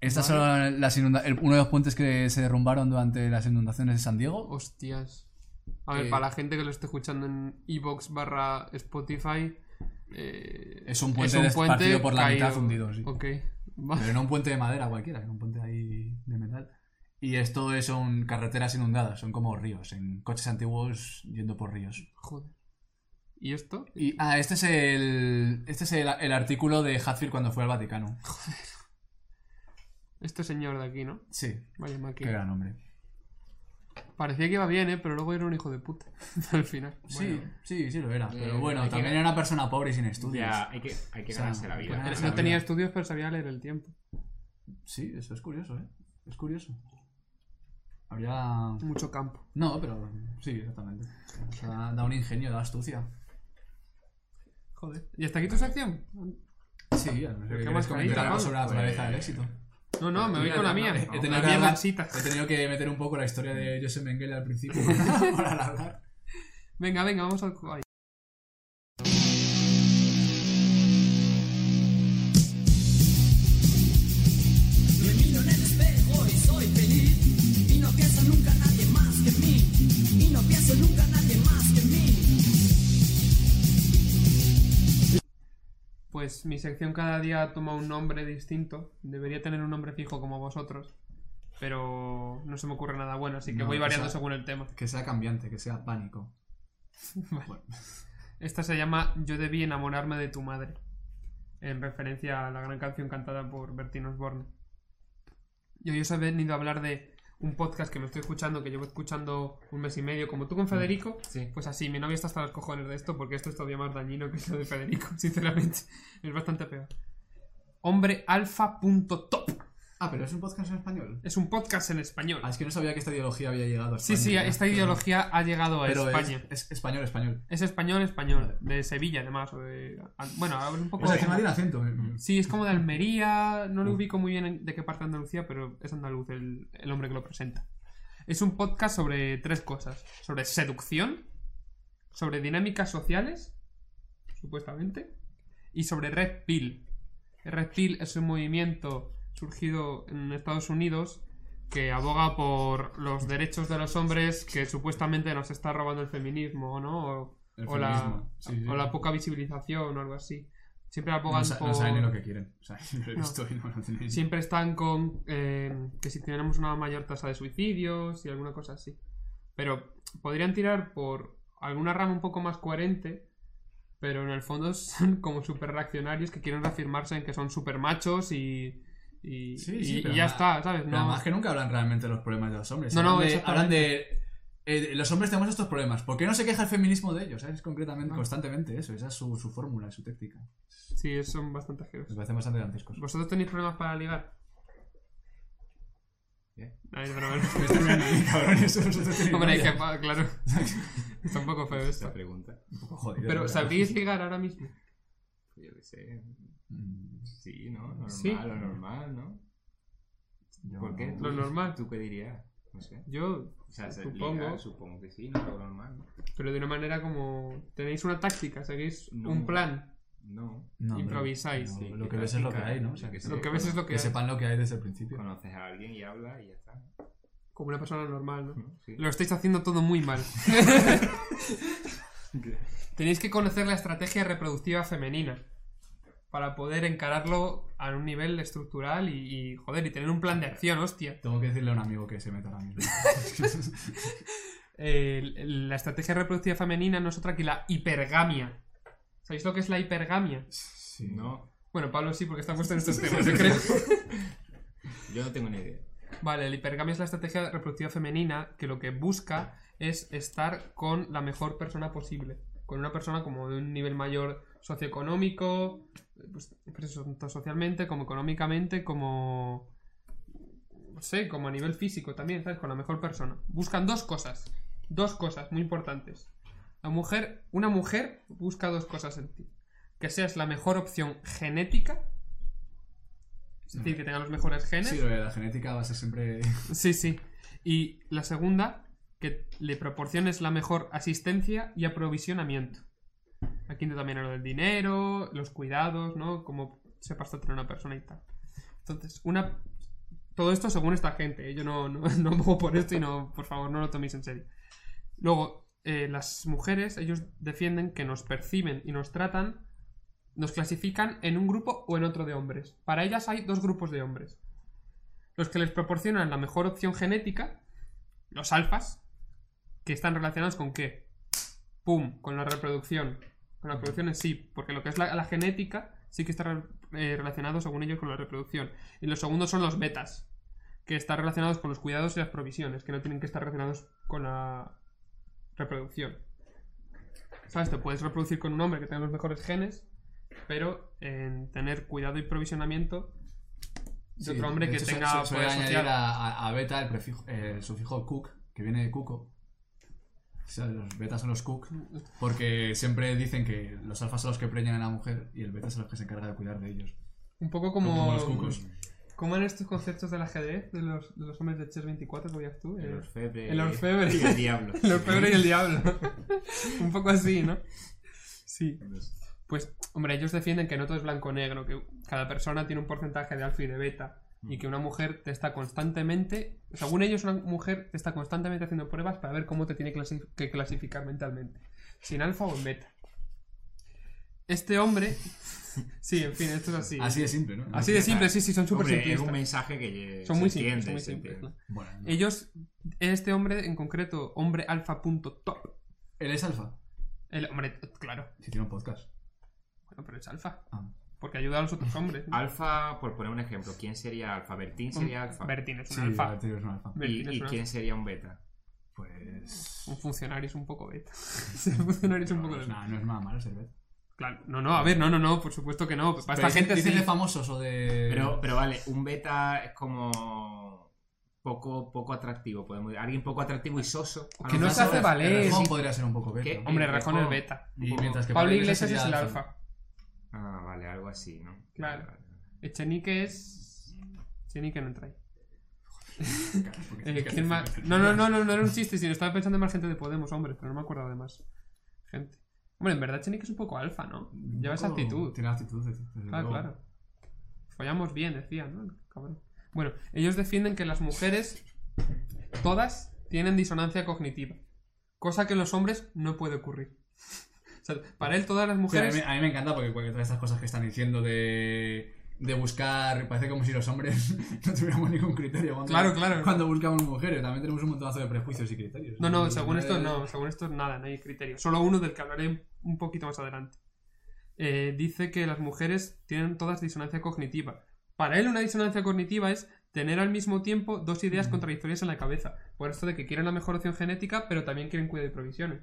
Estas son las inunda- el- uno de los puentes que se derrumbaron durante las inundaciones de San Diego.
Hostias. A ver,
Eh,
para la gente que lo esté escuchando en Evox barra Spotify. eh,
Es un puente despartido por la mitad hundido, sí.
Ok. Va.
Pero no un puente de madera cualquiera, era un puente ahí de metal. Y esto es- son carreteras inundadas, son como ríos, en coches antiguos yendo por ríos.
Joder. ¿Y esto?
Y, ah, este es el. Este es el, el artículo de Hatfield cuando fue al Vaticano.
Este señor de aquí, ¿no?
Sí,
Vaya
qué
máquina.
gran hombre.
Parecía que iba bien, ¿eh? Pero luego era un hijo de puta. Al final.
Sí, sí, sí lo era. Pero
eh,
bueno,
hay que-
también era una persona pobre y sin estudios.
Ya, hay que, hay que
O sea,
ganarse la vida.
bueno,
No tenía estudios, pero sabía leer el tiempo.
Sí, eso es curioso, ¿eh? Es curioso. Habría...
Mucho campo.
No, pero sí, exactamente. O sea, da un ingenio, da astucia.
Joder. ¿Y hasta aquí tu sección?
Sí, a no
Qué más
comentar sobre la naturaleza del
Pues-
éxito.
No, no, me voy con la mía.
he tenido
La
que
mía
hablar-
mansita.
He tenido que meter un poco la historia de Joseph Mengele al principio para alargar.
Venga, venga, vamos al. Ay.
Me miro en el espejo y soy feliz. Y no pienso nunca en nadie más que en mí. Y no pienso nunca en nadie
Pues mi sección cada día toma un nombre distinto. Debería tener un nombre fijo como vosotros. Pero no se me ocurre nada bueno, así que
No,
voy variando
sea-
según el tema.
Que sea cambiante, que sea pánico. Bueno,
Esta se llama Yo debí enamorarme de tu madre. En referencia a la gran canción cantada por Bertín Osborne. Y hoy os he venido a hablar de un podcast que me estoy escuchando, que llevo escuchando un mes y medio, como tú con Federico.
Sí.
Pues así, mi novia está hasta los cojones de esto, porque esto es todavía más dañino que lo de Federico, sinceramente. Es bastante peor. Hombrealfa.top.
Ah, pero es un podcast en español.
Es un podcast en español.
Ah, es que no sabía que esta ideología había llegado a
Sí,
España.
sí,
ya.
esta ideología ha llegado a
Pero
España.
Es, español, español.
Es español, español. De Sevilla, además. o de- Bueno, habla un poco...
O sea, encima tiene acento. eh.
Sí, es como de Almería, no lo ubico muy bien en- de qué parte de Andalucía, pero es andaluz el, el hombre que lo presenta. Es un podcast sobre tres cosas. Sobre seducción, sobre dinámicas sociales, supuestamente, y sobre Red Pill. Red Pill es un movimiento surgido en Estados Unidos que aboga por los derechos de los hombres que supuestamente nos está robando el feminismo, ¿no? O,
El
o la,
feminismo, sí, sí.
o la poca visibilización o algo así. Siempre abogan
No, sa-
por...
no saben ni lo que quieren. O sea, lo he
No.
visto y no lo tienen.
Siempre están con eh, que si tenemos una mayor tasa de suicidios y alguna cosa así. Pero podrían tirar por alguna rama un poco más coherente, pero en el fondo son como súper reaccionarios que quieren reafirmarse en que son súper machos y, y,
Sí,
y-
sí,
y
pero
ya está, ¿sabes?
Pero
No,
además que nunca hablan realmente de los problemas de los hombres.
No, no,
hablan, de, hablan de... eh, los hombres tenemos estos problemas. ¿Por qué no se queja el feminismo de ellos? ¿Sabes? Concretamente, constantemente eso. Esa es su, su fórmula, su táctica.
Sí, son bastante
Me
asquerosos.
parece bastante dantescos.
¿Vosotros tenéis problemas para ligar?
¿Qué?
Ay, pero bueno.
Me vosotros tenéis
Hombre, hay
novia.
que... Claro. Está un poco feo
Esta pregunta.
Un poco jodido.
Pero. ¿sabríais ligar ahora mismo?
Yo qué sé.
Mm,
Sí, ¿no? Normal,
Sí.
lo normal, ¿no?
yo
¿Por qué?
Lo normal.
¿Tú qué dirías? No sé.
Yo
O sea, se
supongo,
liga, supongo que sí, no lo normal. ¿no?
pero de una manera como... Tenéis una táctica, seguís
No.
un plan.
No.
No,
Improvisáis,
sí,
lo
que
ves es lo que hay, ¿no? O sea,
que.
Lo que ves es lo que,
que
hay.
sepan lo que hay desde el principio.
Conoces a alguien y hablas y ya está.
Como una persona normal, ¿no?
Sí.
Lo estáis haciendo todo muy mal. Tenéis que conocer la estrategia reproductiva femenina para poder encararlo a un nivel estructural y, y, joder, y tener un plan de acción, hostia.
Tengo que decirle a un amigo que se meta ahora mismo.
Eh, la estrategia reproductiva femenina no es otra que la hipergamia. ¿Sabéis lo que es la hipergamia?
Sí.
No,
Bueno, Pablo sí, porque está puesto en estos temas, yo creo.
yo no tengo ni idea.
Vale, la hipergamia es la estrategia reproductiva femenina que lo que busca es estar con la mejor persona posible. Con una persona como de un nivel mayor socioeconómico, pues, pues eso, tanto socialmente como económicamente, como. No sé, como a nivel físico también, ¿sabes? Con la mejor persona. Buscan dos cosas. Dos cosas muy importantes. La mujer, una mujer busca dos cosas en ti. Que seas la mejor opción genética. Es decir, que tenga los mejores genes.
Sí, la genética va a ser siempre.
Sí, sí. Y la segunda, que le proporciones la mejor asistencia y aprovisionamiento. Aquí también lo del dinero, los cuidados, ¿no? Cómo sepas tratar a una persona y tal. Entonces, una... Todo esto según esta gente. ¿eh? Yo no, no, no mojo por esto y no, por favor, no lo toméis en serio. Luego, eh, las mujeres, ellos defienden que nos perciben y nos tratan, nos clasifican en un grupo o en otro de hombres. Para ellas hay dos grupos de hombres los que les proporcionan la mejor opción genética, los alfas, que están relacionados con qué? ¡Pum! Con la reproducción. Con la reproducción en sí, porque lo que es la, la genética sí que está eh, relacionado, según ellos, con la reproducción. Y los segundos son los betas, que están relacionados con los cuidados y las provisiones, que no tienen que estar relacionados con la reproducción. ¿Sabes? Te puedes reproducir con un hombre que tenga los mejores genes, pero en tener cuidado y provisionamiento de
Sí,
otro hombre que
hecho, se-
tenga
se-
poder
añadir a, a- beta el, prefijo, el sufijo cook, que viene de cuco. O sea, los betas son los cook, porque siempre dicen que los alfas son los que preñan a la mujer y el beta son los que se encarga de cuidar de ellos.
Un poco como,
Como los cucos.
como en estos conceptos del ajedrez de los, de los hombres de Chess 24 que veías tú.
El
eh,
orfebre.
el orfebre.
Y el diablo.
el orfebre y el diablo. Un poco así, ¿no? Sí. Pues, hombre, ellos defienden que no todo es blanco-negro, que cada persona tiene un porcentaje de alfa y de beta. Y que una mujer te está constantemente, según ellos, una mujer te está constantemente haciendo pruebas para ver cómo te tiene clasi- que clasificar mentalmente. Si en alfa o en beta. Este hombre. Sí, en fin, esto es así.
Así de simple, ¿no?
Así de simple, sí, sí, son súper
Hombre, es un mensaje que
Son muy simples,
entiende,
son muy
se
simples.
entiende.
Bueno, no.
Ellos, este hombre en concreto, hombre alfa.top.
Él es alfa.
El hombre, claro.
Si tiene un podcast.
Bueno, pero es alfa.
Ah.
Porque ayuda a los otros hombres. ¿no?
Alfa, por poner un ejemplo, ¿quién sería alfa? Bertín sería alfa.
Bertín es un
Sí,
alfa.
Bertín es un alfa.
¿Y, quién
alfa.
sería un beta?
Pues.
Un funcionario es un poco beta. un funcionario es un
No,
poco
no,
beta.
nada, no es nada malo ser beta.
Claro, no, no, a ver, no, no, no, por supuesto que no. Para esta gente sí.
de famosos o de.
Pero, pero vale, un beta es como poco, poco atractivo, podemos decir. Alguien poco atractivo y soso.
Que no se hace valer.
Rejón
sí.
podría ser un poco beta.
¿Qué?
¿no?
Hombre, Rejón es beta.
Y mientras que
Pablo Iglesias es el alfa.
Ah, vale, algo así, ¿no?
Claro.
Vale.
Echenique es. Echenique no entra ahí. Eh. No, no, no, no, no era un chiste, sino estaba pensando en más gente de Podemos, hombre, pero no me acuerdo de más gente. Hombre, en verdad Echenique es un poco alfa, ¿no? Lleva esa actitud.
Tiene actitud, desde
Claro,
luego.
claro. Follamos bien, decía, ¿no? Cabrón. Bueno, ellos defienden que las mujeres, todas, tienen disonancia cognitiva. Cosa que en los hombres no puede ocurrir. Sea, para él todas las
Sí, a, mí,
mujeres...
a mí me encanta porque cualquier todas estas cosas que están diciendo de de buscar. Parece como si los hombres no tuviéramos ningún criterio cuando,
Claro, claro.
cuando buscamos mujeres. También tenemos un montonazo de prejuicios y criterios.
No, no, según esto
eh,
no, según esto nada, no hay criterio. Solo uno del que hablaré un poquito más adelante. Eh, dice que las mujeres tienen todas disonancia cognitiva. Para él una disonancia cognitiva es tener al mismo tiempo dos ideas contradictorias en la cabeza. Por esto de que quieren la mejor opción genética, pero también quieren cuidado y provisiones.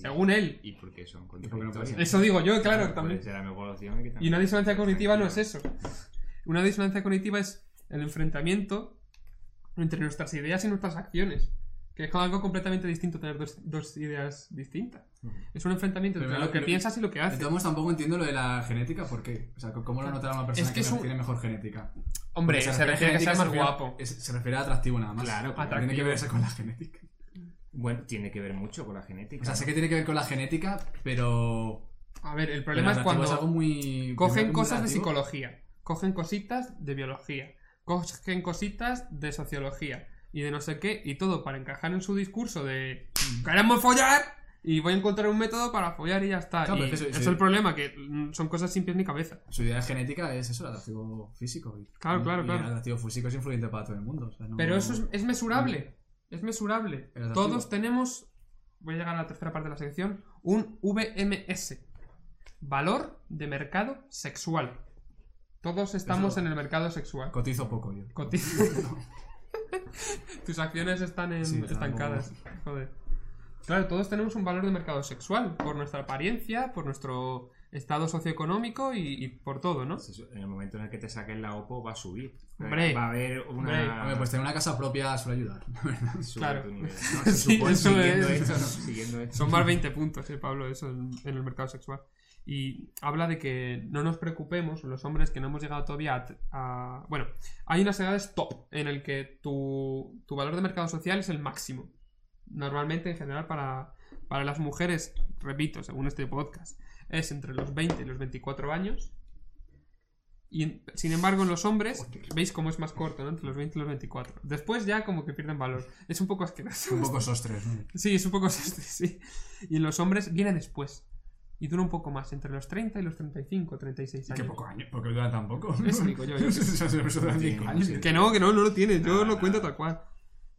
Según él.
¿Y por qué son
no
contradictorias?
Eso digo yo, claro, también.
ser la mejor opción que
Y una disonancia cognitiva no es
eso.
Una disonancia cognitiva es el enfrentamiento entre nuestras ideas y nuestras acciones. Que es algo completamente distinto tener dos, dos ideas distintas. Es un enfrentamiento
Pero
entre
lo-
que piensas y lo que haces.
modos, tampoco entiendo lo de la genética, ¿por qué? O sea, ¿cómo lo notará una persona
Es que
que,
es un-
tiene mejor genética?
Hombre,
Porque
se refiere a que sea más
se
guapo.
se refiere a atractivo nada más.
Claro,
Tiene que verse con la genética.
Bueno, tiene que ver mucho con la genética.
O sea, sé
¿no?
que tiene que ver con la genética, pero.
A ver, el
pero
problema es cuando
algo muy.
cogen
muy
cosas de psicología, cogen cositas de biología, cogen cositas de sociología y de no sé qué, y todo para encajar en su discurso de queremos follar y voy a encontrar un método para follar y ya está.
Claro,
y
pero es que eso-
es
sí.
el problema, que mm, son cosas sin pies ni cabeza.
Su idea genética es eso, el atractivo físico. Y,
Claro, claro,
y
claro.
El atractivo físico es influyente para todo el mundo. o sea, no-
Pero eso es, es mesurable. Es mesurable. Todos tenemos, voy a llegar a la tercera parte de la sección, un VMS. Valor de mercado sexual. Todos estamos
Eso-
en el mercado sexual.
Cotizo poco yo.
Coti- Tus acciones están en-
Sí,
estancadas. Joder. Claro, todos tenemos un valor de mercado sexual. Por nuestra apariencia, por nuestro estado socioeconómico y, y por todo, ¿no?
Pues En el momento en el que te saquen la OPO va a subir.
Hombre.
va a haber una...
Hombre, pues tener una casa propia suele ayudar. la verdad.
sube
claro.
tu nivel. No, se
Sí,
supone,
eso
siguiendo
es.
esto, ¿no? Siguiendo esto.
Son más 20 puntos, eh, Pablo, eso en, en el mercado sexual. Y habla de que no nos preocupemos, los hombres que no hemos llegado todavía a... a- bueno, hay unas edades top en el que tu, tu valor de mercado social es el máximo. Normalmente, en general, para, para las mujeres, repito, según este podcast, es entre los 20 y los 24 años. Y sin embargo, en los hombres, veis cómo es más corto, ¿no? Entre los 20 y los 24. Después ya como que pierden valor. Es un poco asqueroso.
Un poco sostres. ¿no?
Sí, es un poco sastre, sí. Y en los hombres viene después. Y dura un poco más, entre los 30 y los 35, 36
Y
años.
qué poco año, porque dura tan poco.
Eso digo yo, yo
sentido.
Que no, que no, no lo tiene. Yo lo cuento
nada.
tal cual.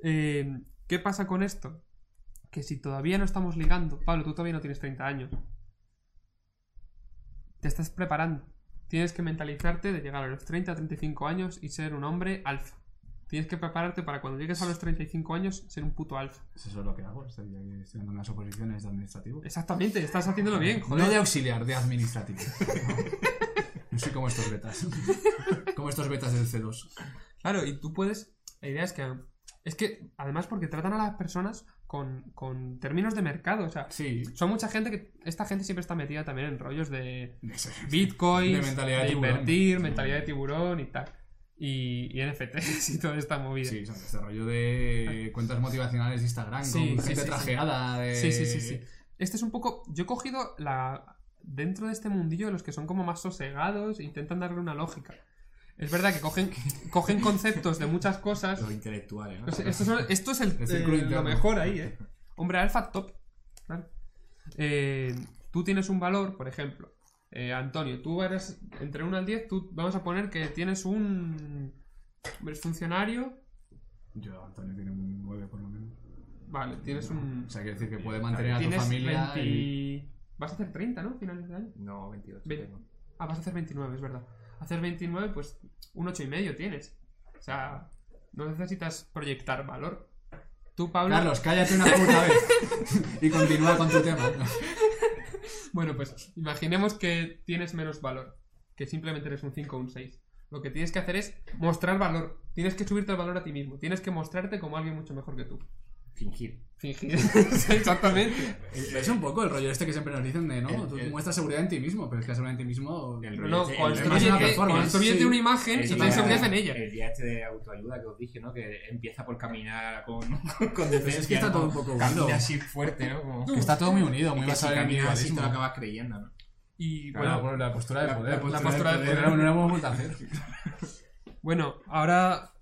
Eh, ¿Qué pasa con esto? Que si todavía no estamos ligando, Pablo, tú todavía no tienes 30 años. Te estás preparando. Tienes que mentalizarte de llegar a los 30, 35 años y ser un hombre alfa. Tienes que prepararte para cuando llegues a los 35 años ser un puto alfa.
Eso es lo que hago. Estoy dando unas oposiciones de administrativo.
Exactamente, estás haciéndolo bien, joder.
No de auxiliar, de administrativo. No soy como estos betas. Como estos betas del C2.
Claro, y tú puedes. La idea es que. Es que, además, porque tratan a las personas con, con términos de mercado. O sea,
Sí.
son mucha gente que. Esta gente siempre está metida también en rollos de Bitcoin,
De mentalidad de
de
tiburón.
invertir, mentalidad de tiburón y tal. Y, y NFTs y toda esta movida.
Sí, son este rollo de cuentas motivacionales de Instagram
Sí,
con gente trajeada. De...
Sí, sí, sí, sí. Este es un poco. Yo he cogido la. Dentro de este mundillo, los que son como más sosegados, intentan darle una lógica. Es verdad que cogen, cogen conceptos de muchas cosas
Los intelectuales, ¿no?
Pues esto, son- esto es el,
El círculo
eh, lo mejor ahí, ¿eh? Hombre, alfa top. Eh, tú tienes un valor, por ejemplo. eh, Antonio, tú eres entre 1 al 10, tú vamos a poner que tienes un eres funcionario.
Yo, Antonio, tiene un 9 por lo menos.
Vale, tienes un.
O sea, quiere decir que puede mantener a tu familia
20
y...
Vas a hacer 30, ¿no? Finales de año.
No, 28.
Ve-
tengo.
Ah, vas a hacer 29, es verdad. Hacer 29, pues un 8 y medio tienes. O sea, no necesitas proyectar valor. Tú, Pablo.
Carlos, cállate una puta vez y continúa con tu tema.
Bueno, pues imaginemos que tienes menos valor, que simplemente eres un 5 o un 6. Lo que tienes que hacer es mostrar valor. Tienes que subirte el valor a ti mismo. Tienes que mostrarte como alguien mucho mejor que tú.
Fingir.
Fingir. Exactamente.
Es un poco el rollo este que siempre nos dicen de, ¿no?
El-
Tú
el-
muestras seguridad en ti mismo, pero es que la seguridad en ti mismo...
El
No,
rollo
no,
este-
construyete,
sí.
una imagen y ten seguridad en ella.
El día este de autoayuda que os dije, ¿no? Que empieza por caminar con, con
Pues
decencia.
es que está
¿no?
todo un poco unido.
así fuerte, ¿no? Como...
Que está todo muy unido, muy basado en el
así te lo acabas creyendo, ¿no?
Y
Claro,
bueno,
la postura de poder.
la
la postura de poder.
No, no lo hemos vuelto a hacer.
bueno, ahora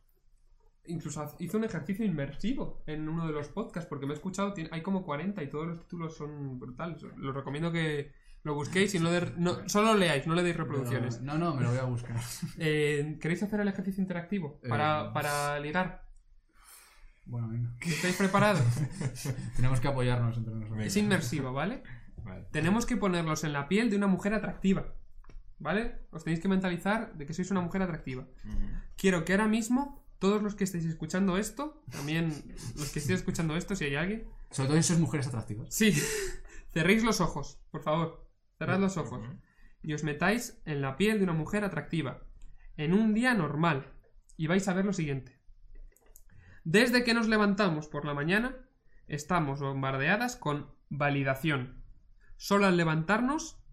incluso hice un ejercicio inmersivo en uno de los podcasts porque me he escuchado, hay como 40 y todos los títulos son brutales. Los recomiendo que Lo busquéis y no, de- no- solo lo leáis, no le deis reproducciones.
No, no, me lo voy a buscar.
Eh, ¿Queréis hacer el ejercicio interactivo para,
Eh.
para ligar?
Bueno, venga.
¿Estáis preparados?
Tenemos que apoyarnos entre nosotros.
Es inmersivo, ¿vale?
Vale.
Tenemos que ponerlos en la piel de una mujer atractiva. ¿Vale? Os tenéis que mentalizar de que sois una mujer atractiva. Quiero que ahora mismo, todos los que estéis escuchando esto, también los que estéis escuchando esto, si hay alguien,
Sobre todo esas mujeres atractivas.
sí, cerréis los ojos, por favor. Cerrad los ojos. Y os metáis en la piel de una mujer atractiva. En un día normal. Y vais a ver lo siguiente. Desde que nos levantamos por la mañana, estamos bombardeadas con validación. Solo al levantarnos,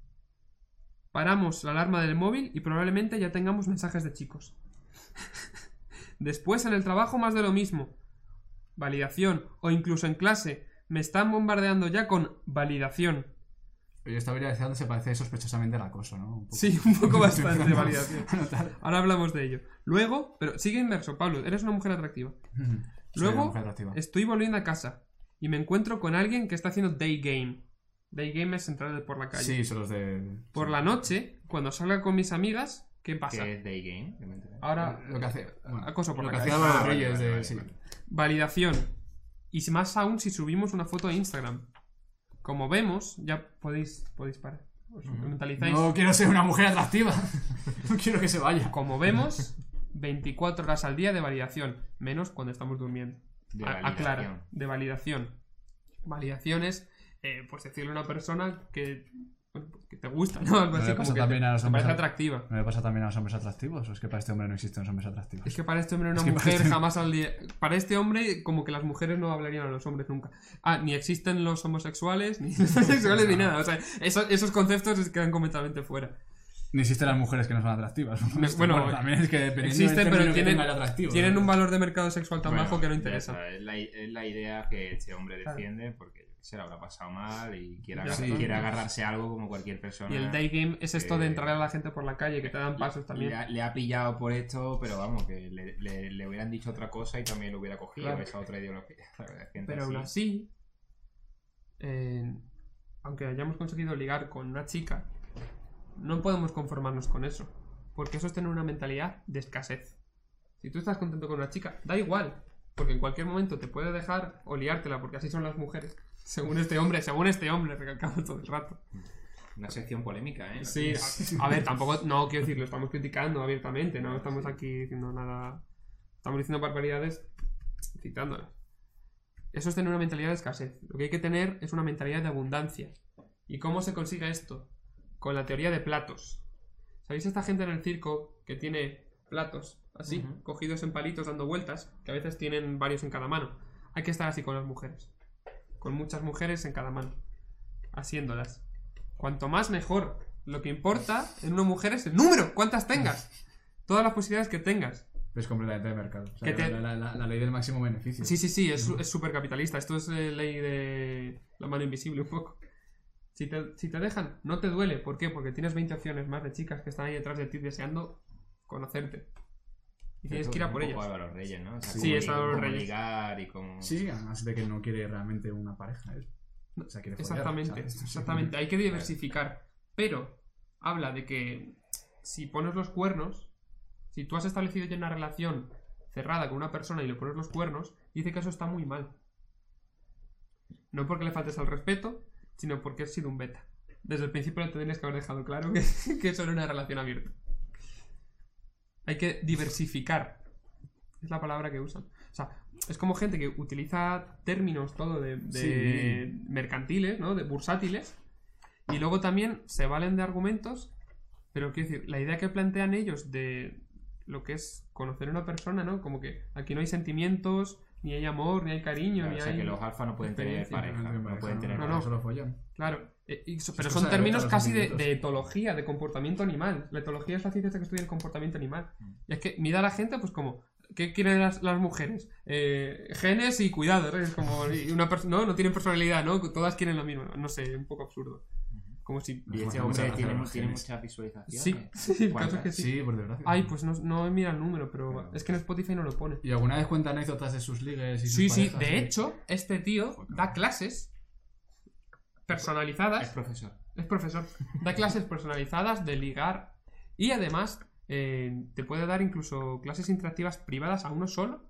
paramos la alarma del móvil y probablemente ya tengamos mensajes de chicos. Después en el trabajo más de lo mismo. Validación. O incluso en clase. Me están bombardeando ya con validación.
Oye, esta validación se parece sospechosamente al acoso, ¿no? Un poco.
Sí, un poco bastante validación. Ahora hablamos de ello. Luego, pero sigue inmerso, Pablo, eres una mujer atractiva. Luego,
mujer atractiva.
estoy volviendo a casa y me encuentro con alguien que está haciendo day game. Day game es entrar por la calle.
Sí, son los de.
Por
sí.
la noche, cuando salga con mis amigas, ¿qué pasa?
¿Qué es Day Game? Que.
Ahora,
Lo que hace. bueno,
acoso por
lo
la
que hacía los
Ah, vale,
reyes de.
vale,
sí.
vale.
validación. Y más aún si subimos una foto a Instagram. Como vemos, ya podéis, podéis parar. Os mentalizáis.
No quiero ser una mujer atractiva. no quiero que se vaya.
Como vemos, 24 horas al día de validación, menos cuando estamos durmiendo.
De.
Aclara, de validación. Validación es, eh, pues decirle a una persona que, que te gusta, ¿no? Algo
No
así como
pasa
que te,
a los
te
hombres
parece atractiva.
¿No le pasa también a los hombres atractivos? ¿O es que para este hombre no existen los hombres atractivos?
Es que para este hombre una
Es que para
mujer
este-
jamás al día... Para este hombre, como que las mujeres no hablarían a los hombres nunca. Ah, ni existen los homosexuales, ni los bisexuales, ni nada. O sea, esos, esos conceptos se quedan completamente fuera.
Ni existen las mujeres que no son atractivas.
Me- bueno,
también es que dependiendo
Existen, pero tienen, tienen
¿no?
un valor de mercado sexual tan
Bueno,
bajo que no interesa.
Es la, es la idea que este hombre defiende porque sé, le habrá pasado mal y quiere, agarrar- agarrarse a algo como cualquier persona.
Y el day game es esto de
eh,
entrar a la gente por la calle, que te dan pasos también.
Le ha, le ha pillado por esto, pero vamos, que le, le- le hubieran dicho otra cosa y también lo hubiera cogido
Claro.
esa otra ideología.
Pero aún así, eh, aunque hayamos conseguido ligar con una chica, no podemos conformarnos con eso. Porque eso es tener una mentalidad de escasez. Si tú estás contento con una chica, da igual. Porque en cualquier momento te puede dejar o liártela, porque así son las mujeres. Según este hombre, según este hombre, recalcamos todo el rato.
Una sección polémica, ¿eh?
Sí, a, a ver, tampoco, no quiero decir, lo estamos criticando abiertamente, no estamos aquí diciendo nada. Estamos diciendo barbaridades citándolas. Eso es tener una mentalidad de escasez. Lo que hay que tener es una mentalidad de abundancia. ¿Y cómo se consigue esto? Con la teoría de platos. ¿Sabéis esta gente en el circo que tiene platos así,
Ujú.
cogidos en palitos dando vueltas, que a veces tienen varios en cada mano? Hay que estar así con las mujeres. Con muchas mujeres en cada mano. Haciéndolas. Cuanto más mejor. Lo que importa en una mujer es el número, cuántas tengas. Todas las posibilidades que tengas.
Es completamente de mercado. O sea,
Que te-
la, la- la- la ley del máximo beneficio.
Sí, sí, sí, es es súper capitalista. Esto es eh, ley de la mano invisible un poco. Si te, si te dejan, no te duele. ¿Por qué? Porque tienes 20 opciones más de chicas que están ahí detrás de ti deseando conocerte. Y tienes que ir a por ellas.
a los reyes, ¿no? O sea,
Sí,
cómo
es a los
cómo
reyes.
y cómo...
Sí, sí, además de que no quiere realmente una pareja. él. O sea, quiere follar,
Exactamente,
sí.
exactamente. Hay que diversificar. Pero habla de que si pones los cuernos, si tú has establecido ya una relación cerrada con una persona y le pones los cuernos, dice que eso está muy mal. No porque le faltes al respeto, sino porque has sido un beta. Desde el principio te tienes que haber dejado claro que, que eso era una relación abierta. Hay que diversificar. Es la palabra que usan. O sea, es como gente que utiliza términos todo de, de
Sí.
mercantiles, ¿no? De bursátiles. Y luego también se valen de argumentos. Pero quiero decir, la idea que plantean ellos de lo que es conocer a una persona, ¿no? Como que aquí no hay sentimientos, ni hay amor, ni hay cariño,
Claro,
ni
o sea,
hay.
que los alfa no pueden tener pareja,
No tiene
no
pareja,
pueden tener
no,
no,
no.
solo follan.
Claro, eh, so- pero
Es
son
de
términos
los
casi de, de etología, de comportamiento animal. La etología es la ciencia que estudia el comportamiento animal. Y es que mira a la gente, pues como, ¿qué quieren las, las mujeres? Eh, genes y cuidado, ¿eh? Es como, y una no, no tienen personalidad, ¿no? Todas quieren lo mismo. No sé, un poco absurdo. Como si...
Y este
gracias
hombre
a
tiene, tiene
genes.
muchas visualizaciones.
Sí, sí, el caso es que sí.
Sí, por desgracia.
Ay, pues no, no mira el número, pero
Claro.
es que en Spotify no lo pone.
¿Y alguna vez cuenta anécdotas de sus ligues y sus
Sí, sí,
parejas?
de hecho, este tío da clases personalizadas.
Es profesor.
Es profesor. Da clases personalizadas de ligar y además eh, te puede dar incluso clases interactivas privadas a uno solo,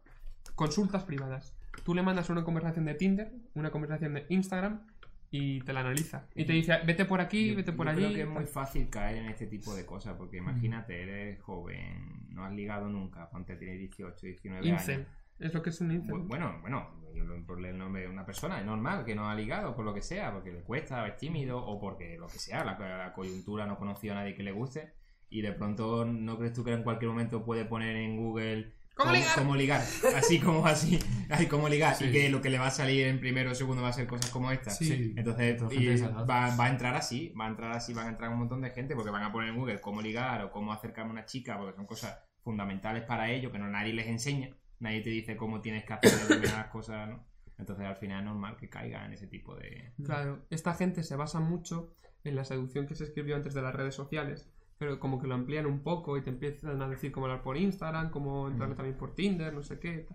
consultas privadas. Tú le mandas una conversación de Tinder, una conversación de Instagram y te la analiza. Y te dice, vete por aquí,
Yo-
vete por
yo
allí.
Creo que es muy fácil caer en este tipo de cosas, porque imagínate, eres joven, no has ligado nunca, ponte tienes 18, 19
Incel.
años.
Es lo que es un incel.
Bu- Bueno, bueno, yo lo- por el nombre de una persona es normal que no ha ligado por lo que sea, porque le cuesta, es tímido o porque lo que sea, la, la coyuntura no ha conocido a nadie que le guste y de pronto no crees tú que en cualquier momento puede poner en Google
¿Cómo ligar?
cómo ligar? así como así, ay, cómo ligar
Sí.
y que lo que le va a salir en primero o segundo va a ser cosas como esta.
Sí.
Entonces y va, va a entrar así, va a entrar así, van a entrar un montón de gente porque van a poner en Google cómo ligar o cómo acercarme a una chica, porque son cosas fundamentales para ellos que no nadie les enseña, nadie te dice cómo tienes que hacer determinadas cosas, ¿no? Entonces al final es normal que caiga en ese tipo de...
Claro, esta gente se basa mucho en la seducción que se escribió antes de las redes sociales, pero como que lo amplían un poco y te empiezan a decir cómo hablar por Instagram, cómo entrar
Mm.
también por Tinder, no sé qué.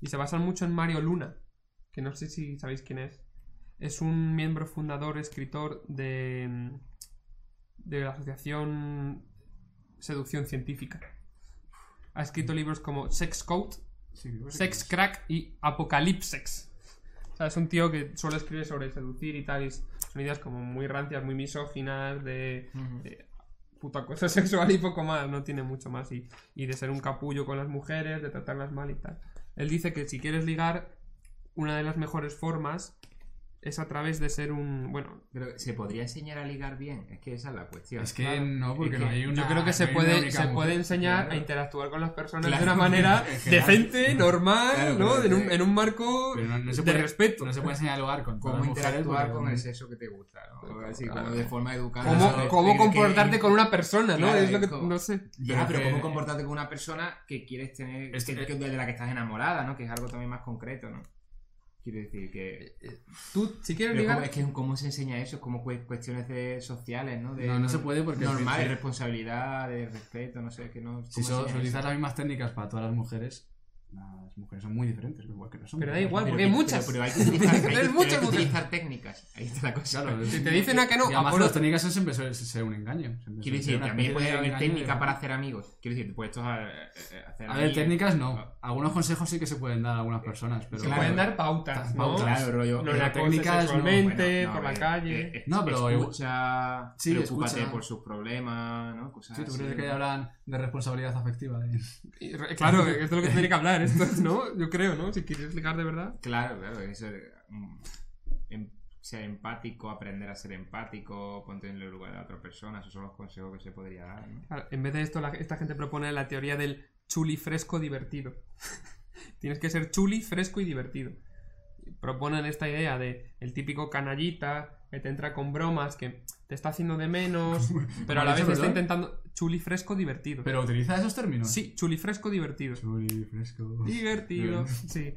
Y se basan mucho en Mario Luna, que no sé si sabéis quién es. Es un miembro fundador, escritor de, de la asociación Seducción Científica. Ha escrito libros como Sex Code,
Sí.
Sex Crack y Apocalipsex. O sea, es un tío que suele escribir sobre seducir y tal. Y son ideas como muy rancias, muy misóginas, de, de puto acoso sexual y poco más. No tiene mucho más. Y, y de ser un capullo con las mujeres, de tratarlas mal y tal. Él dice que si quieres ligar, una de las mejores formas es a través de ser un. Bueno,
Pero ¿se podría enseñar a ligar bien? Es que esa es la cuestión.
Es que
Claro.
no, porque
Es
no hay una.
yo creo que se
no
puede, se puede enseñar
claro.
a interactuar con las personas
Claro.
de una manera decente, normal,
Claro,
¿no? En un, en un marco
Pero no, no se
de
puede,
respeto.
No se puede enseñar a lugar con
Cómo interactuar con el sexo que te gusta, ¿no? Así
claro.
como de forma educada.
cómo,
¿sabes?
cómo
Que-
comportarte
que-
con una persona, ¿no? Es lo que no sé.
Ya, pero cómo comportarte con una persona que quieres tener,
Es
que- de la que estás enamorada, ¿no? Que es algo también más concreto, ¿no? Quiero decir que...
Tú, si quieres ligar,
cómo- es que cómo se enseña eso, es como cu- cuestiones de sociales, ¿no? De,
No, no se puede porque-
Normal, de responsabilidad, de respeto, no sé, que no...
Si
¿cómo
so-
eso?
las mismas técnicas para todas las mujeres, las mujeres son muy diferentes, igual que no son.
Pero da igual, porque hay muchas.
Pero, pero hay que utilizar, hay que-
muchas
técnicas. Ahí está la cosa.
Claro,
si te dicen a que no,
Y
a
además
por
las técnicas son siempre suele ser un engaño.
Quiero decir, también puede
de
haber
de-
para hacer amigos. Quiero decir, a, a- a hacer
A ver, técnicas no. Algunos consejos sí que se pueden dar a algunas personas, pero...
Se
Claro.
pueden dar pautas, ¿no?
Pautas.
Claro, rollo.
No la
técnicas
técnicas
no,
Bueno, no,
por la
eh,
calle.
eh,
No, pero
escucha,
Sí,
preocúpate por sus problemas, ¿no? Cosas
Sí, tú crees que hablan de responsabilidad afectiva.
Claro, esto es lo que tiene que hablar, ¿no? Yo creo, ¿no? Si quieres ligar de verdad.
Claro, claro, eso mm, em- ser empático, aprender a ser empático, ponte en el lugar de la otra persona, esos son los consejos que se podría dar, ¿no?
Claro, en vez de esto, la- esta gente propone la teoría del chuli fresco divertido. Tienes que ser chuli, fresco y divertido. Proponen esta idea de el típico canallita que te entra con bromas, que te está haciendo de menos, pero a la vez está intentando chuli fresco divertido.
Pero utiliza esos términos.
Sí, chuli fresco divertido.
Chuli, fresco.
Divertido.
Bien.
Sí.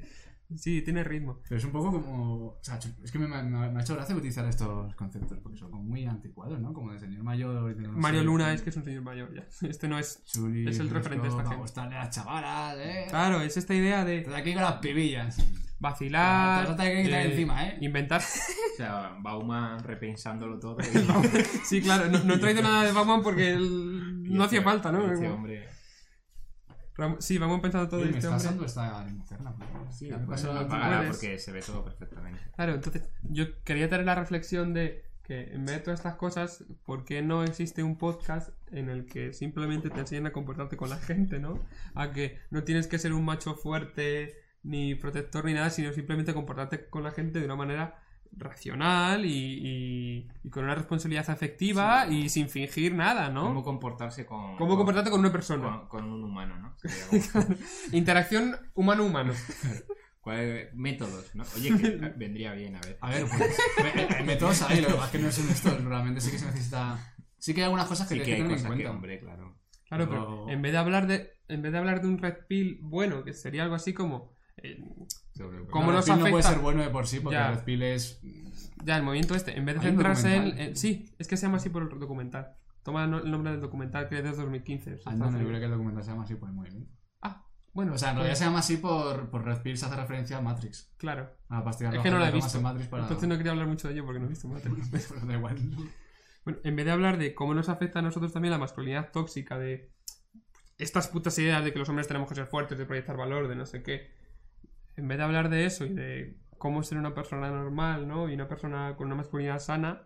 Sí, tiene ritmo.
Pero es un poco como. O sea, es que me, me- me ha hecho gracia utilizar estos conceptos porque son como muy anticuados, ¿no? Como de señor mayor. y de no
Mario Luna es que es un señor mayor ya. Este no es.
Chuli,
es el
fresco,
referente de esta gente.
gustarle a las chavalas, ¿eh?
Claro, es esta idea de
Estoy aquí con las pibillas.
vacilar.
Te que quitar encima, ¿eh?
Inventar.
O sea, Bauman repensándolo todo.
Sí, claro, no, no he traído nada de Batman porque el- no hacía falta, ¿no?
Este hombre...
Sí, vamos pensando todo
Oye, me
este
está
hombre.
pasando esta linterna. pero-
Sí,
Ya me
pues, porque se ve todo perfectamente.
Claro, entonces yo quería tener la reflexión de que en vez de todas estas cosas, ¿por qué no existe un podcast en el que simplemente te enseñan a comportarte con la gente, ¿no? A que no tienes que ser un macho fuerte ni protector ni nada, sino simplemente comportarte con la gente de una manera racional y, y- y con una responsabilidad afectiva y sin fingir nada, ¿no?
¿Cómo comportarse con...
¿Cómo comportarte con una persona?
con, con un humano, ¿no? Como-
Interacción humano-humano.
¿Cuáles métodos, no? Oye, que vendría bien, a ver.
A ver, pues. métodos hay, lo que pasa es que no son estos. Realmente sí que se necesita. Sí que hay algunas cosas que
Sí
hay
que
que
hay
tener en
que,
cuenta.
hombre, claro.
Claro, pero
Pero-
en vez de hablar de en vez de hablar de un red pill bueno, que sería algo así como eh, ¿Cómo nos
no puede ser bueno de por sí, porque
Ya.
Red Pill es.
ya el movimiento este, en vez de centrarse en,
documental.
sí, es que se llama así por el Toma no- el nombre del documental que es de 2015. o sea,
Ah, no, no, yo creo que el documental se llama así por el movimiento.
Ah, Bueno,
O sea, en
pues,
realidad se llama así por, por Red Pill se hace referencia a Matrix.
Claro.
A la pastilla
Es que no la he visto.
para...
Entonces no quería hablar mucho de ello porque no he visto Matrix.
Pero da igual.
Bueno, en vez de hablar de cómo nos afecta a nosotros también la masculinidad tóxica, de estas putas ideas de que los hombres tenemos que ser fuertes, de proyectar valor, de no sé qué, en vez de hablar de eso y de cómo ser una persona normal, ¿no? Y una persona con una masculinidad sana,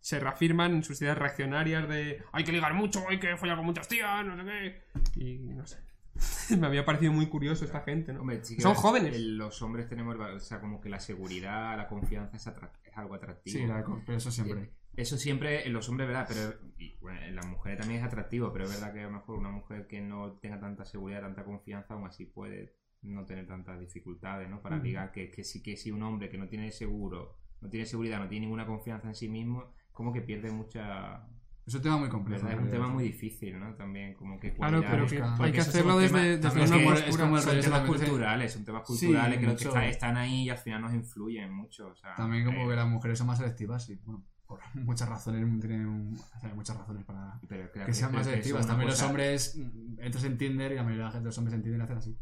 se reafirman en sus ideas reaccionarias de hay que ligar mucho, hay que follar con muchas tías, no sé qué. Y no sé. Me había parecido muy curioso esta gente, ¿no?
Hombre, sí que
Son jóvenes.
el- Los hombres tenemos, o sea, como que la seguridad, la confianza es, atra- es algo atractivo.
Sí, la- pero eso siempre.
Eso siempre en los hombres, ¿verdad? Pero y, bueno, en las mujeres también es atractivo, pero es verdad que a lo mejor una mujer que no tenga tanta seguridad, tanta confianza, aún así puede no tener tantas dificultades, ¿no? Para ligar que, que sí que si un hombre que no tiene seguro, no tiene seguridad, no tiene ninguna confianza en sí mismo, como que pierde mucha...
Es un tema muy complejo.
Es un tema muy difícil, ¿no? También como que
Claro, pero
cualidades-
que
busca-
hay
porque
que
esos son
hacerlo desde, una
es como-
postura.
es como el
son temas culturales, son temas culturales que, lo que
mucho.
está- están ahí y al final nos influyen mucho. O sea,
También como
eh,
que las mujeres son más selectivas y, bueno, por muchas razones, tienen un- o sea, hay muchas razones para
pero
que sean más selectivas. También
cosa-
los hombres, entras en Tinder y la mayoría de la gente, los hombres en Tinder hacen así.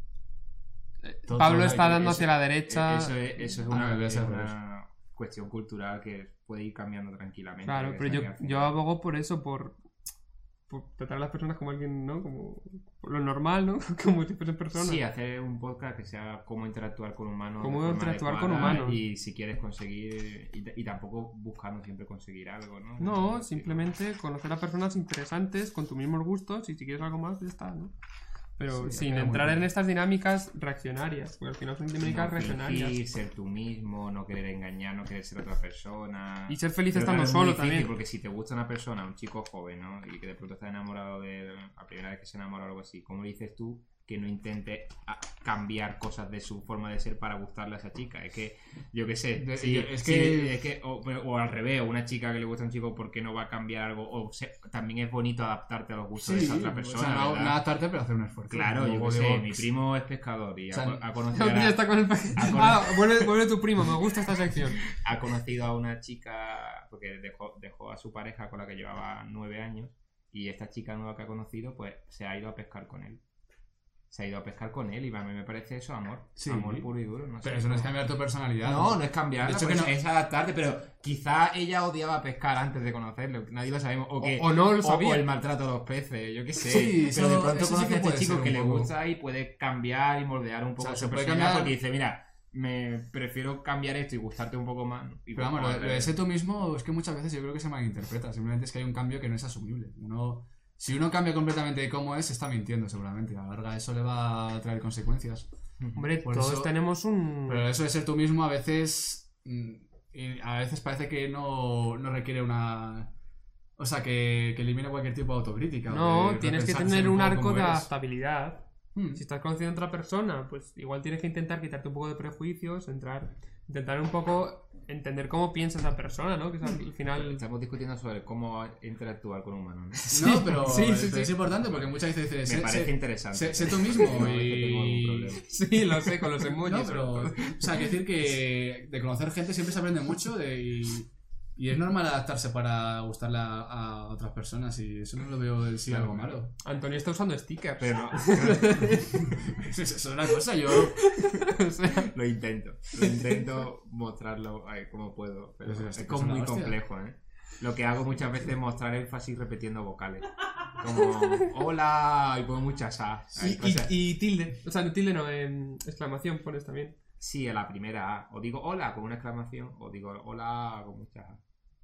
Todo-
Pablo está dando
eso-
hacia la derecha.
Eso es, eso es
Ah,
una,
debe
es una cuestión cultural que puede ir cambiando tranquilamente.
Claro, pero yo, yo abogo por eso, por, por tratar a las personas como alguien, ¿no? Como por lo normal, ¿no? Como fuesen personas.
Sí, hacer un podcast que sea cómo interactuar con humanos.
Cómo interactuar con humanos.
Y si quieres conseguir. Y, y tampoco buscando siempre conseguir algo, ¿no?
No, simplemente conocer a personas interesantes con tus mismos gustos y si quieres algo más, ya está, ¿no? Pero
Sí,
sin entrar en estas dinámicas reaccionarias, porque al final son dinámicas
No
reaccionarias.
fingir, ser tú mismo, no querer engañar, no querer ser otra persona.
Y ser feliz
Pero
estando
es
solo
difícil,
también.
Porque si te gusta una persona, un chico joven, ¿no? Y que de pronto está enamorado de él, la primera vez que se enamora o algo así, ¿cómo le dices tú que no intente a- cambiar cosas de su forma de ser para gustarle a esa chica? Es que, yo qué sé,
yo- es que-
es que- o, o al revés, una chica que le gusta a un chico, ¿por qué no va a cambiar algo? O también es bonito adaptarte a los gustos de esa otra
o
persona.
sea, no, adaptarte, pero hacer un esfuerzo.
Claro, yo qué sé, mi primo es pescador y
O sea,
ha, ha conocido a-
está con el pa- Ah, vuelve, vuelve tu primo, me gusta esta sección.
ha conocido a una chica, porque dejó, dejó a su pareja con la que llevaba nueve años, y esta chica nueva que ha conocido, pues se ha ido a pescar con él. Se ha ido a pescar con él, y a mí me parece eso amor.
Sí.
Amor puro y duro. No sé
Pero eso no es cambiar tu personalidad.
No, no es cambiarla,
De hecho,
pues
que no-
es adaptarte, pero quizá ella odiaba pescar antes de conocerlo, nadie lo sabemos, o que...
O- o no lo sabía.
o el maltrato a los peces, yo qué sé.
Sí,
pero de
eso-
pronto
eso sí
conoce
que
a este chico que le gusta y puede cambiar y moldear un poco
O sea,
su
se puede
personalidad
cambiar-
porque dice, mira, me prefiero cambiar esto y gustarte un poco más. Y
Pero vamos,
pues,
lo, lo de ser tú mismo es que muchas veces yo creo que se malinterpreta. Simplemente es que hay un cambio que no es asumible. Uno, si uno cambia completamente de cómo es, está mintiendo seguramente. A la larga eso le va a traer consecuencias.
Hombre,
Por
todos
eso-
tenemos un...
Pero eso de ser tú mismo a veces. mm, y a veces parece que no, no requiere una. O sea, que, que elimina cualquier tipo de autocrítica.
No,
de
tienes que tener un arco de adaptabilidad.
Hmm.
Si estás conociendo a otra persona, pues igual tienes que intentar quitarte un poco de prejuicios, entrar, intentar un poco entender cómo piensa esa persona, ¿no? Que es al final...
Estamos discutiendo sobre cómo interactuar con humanos, ¿no?
No, pero,
Sí, sí,
pero
sí.
es importante porque muchas veces dices.
Me
sé-
parece
sé-
interesante.
sé- sé tú mismo
es que
y-
tengo algún problema.
Sí, lo sé, con los emojis.
No, pero. O sea, quiero decir que de conocer gente siempre se aprende mucho de, y, y es normal adaptarse para gustarle a, a otras personas y eso no lo veo en sí algo malo.
Antonio está usando stickers.
Pero no,
Eso es una cosa, yo.
O sea,
lo intento. Lo intento mostrarlo ay, como puedo. Pero
si
es
cosas
muy complejo, ¿eh? Lo que hago muchas veces es mostrar énfasis repitiendo vocales. Como, hola, y pongo muchas A.
Y, y- y tilde. O sea, no tilde no, en exclamación pones también.
Sí, a la primera A. O digo hola con una exclamación, o digo hola con muchas A.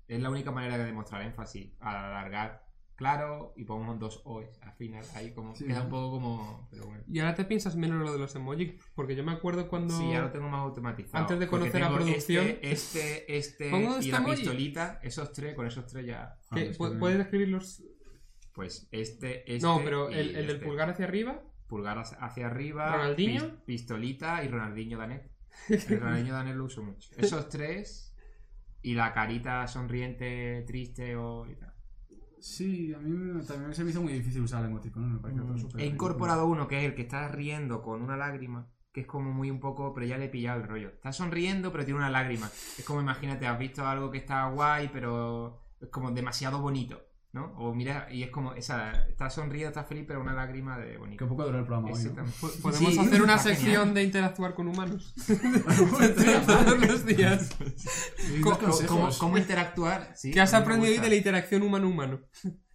Es la única manera de demostrar énfasis. Al alargar, claro, y pongo dos O's al final. Ahí como
Sí.
queda un poco como. Pero bueno.
Y ahora te piensas menos lo de los emojis, porque yo me acuerdo cuando...
Sí, ya lo tengo más automatizado.
Antes de conocer a
tengo
producción-
Este, este, este
Pongo
y
este
la
emoji.
pistolita, esos tres, con esos tres ya.
¿Qué?
Joder, es
¿Pu-
que-
¿Puedes escribirlos?
Pues este, este.
no, pero
y
el, el del
este.
pulgar hacia arriba.
Pulgar hacia- arriba.
¿Ronaldinho?
pis- Pistolita y Ronaldinho Danet. El Ronaldinho Danet lo uso mucho. Esos tres. Y la carita sonriente, triste o. y tal.
Sí, a mí me- también se me hizo muy difícil usar el emoticono, me parece todo
Mm,
He incorporado uno que es el que está riendo con una lágrima. Que es como muy un poco, pero ya le he pillado el rollo. Está sonriendo, pero tiene una lágrima. Es como, imagínate, has visto algo que está guay, pero es como demasiado bonito. ¿No? O mira, y es como, esa, está sonriendo, está feliz, pero una lágrima de bonito.
Que poco duró el programa hoy, ¿no?
Podemos
Sí,
hacer una sección
genial.
de interactuar con humanos. Todos los días.
¿Cómo,
consejos.
cómo- cómo interactuar? Sí,
¿Qué has aprendido hoy de la interacción humano-humano?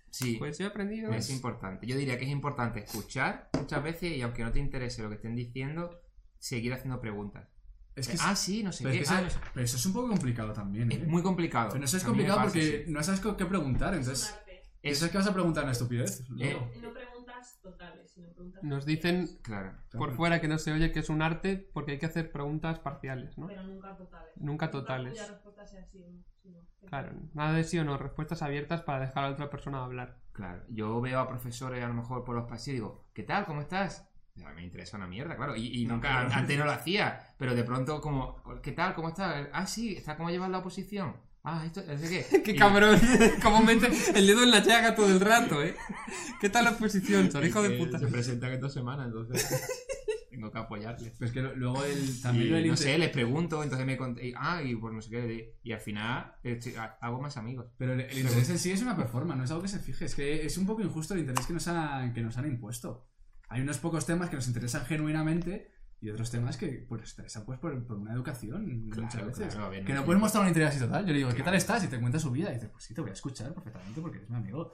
Sí,
Pues yo he aprendido.
es importante. Yo diría que es importante escuchar muchas veces y aunque no te interese lo que estén diciendo, seguir haciendo preguntas.
Es que,
ah, sí, no sé
pero,
qué.
es que
ah, no sé.
pero eso es un poco complicado también, ¿eh?
Es muy complicado.
Pero eso es complicado
pasa,
porque
sí.
no sabes qué preguntar,
Es un
entonces...
arte.
Es-
¿Sabes que vas a preguntar una estupidez?
Eh.
No preguntas totales, sino preguntas
Nos dicen
Claro.
por fuera que no se oye que es un arte porque hay que hacer preguntas parciales, ¿no?
pero nunca totales.
Nunca totales.
Cuya respuesta sea sí sino
Claro, nada de sí o no, respuestas abiertas para dejar a la otra persona hablar.
Claro, yo veo a profesores a lo mejor por los pasillos y digo, ¿qué tal? ¿Cómo estás? Ya, me interesa una mierda, claro. Y, y nunca,
claro.
antes no lo hacía, pero de pronto como, ¿qué tal? ¿Cómo estás? Ah, sí, ¿está cómo llevas la oposición? Ah, esto, sé qué.
¡Qué
Y-
cabrón! Como mete el dedo en la llaga todo el rato, ¿eh? ¿Qué tal la exposición, hijo de puta?
Se presenta en dos semanas, entonces tengo que apoyarle.
Pero es que luego
Y,
también lo del
no sé, les pregunto, entonces me cont- y- ah, y pues no sé qué, y al final estoy- ha- hago más amigos.
Pero el, el interés en sí es una performance, no es algo que se fije. Es que es un poco injusto el interés que nos han, que nos han impuesto. Hay unos pocos temas que nos interesan genuinamente y otros temas que pues, nos interesan pues, por, por una educación muchas
Claro,
veces.
claro, a ver,
que
no
puedes mostrar un interés así total. Yo le digo, ¿qué tal estás? Y te cuenta su vida. Y dices, pues sí, te voy a escuchar perfectamente porque eres mi amigo.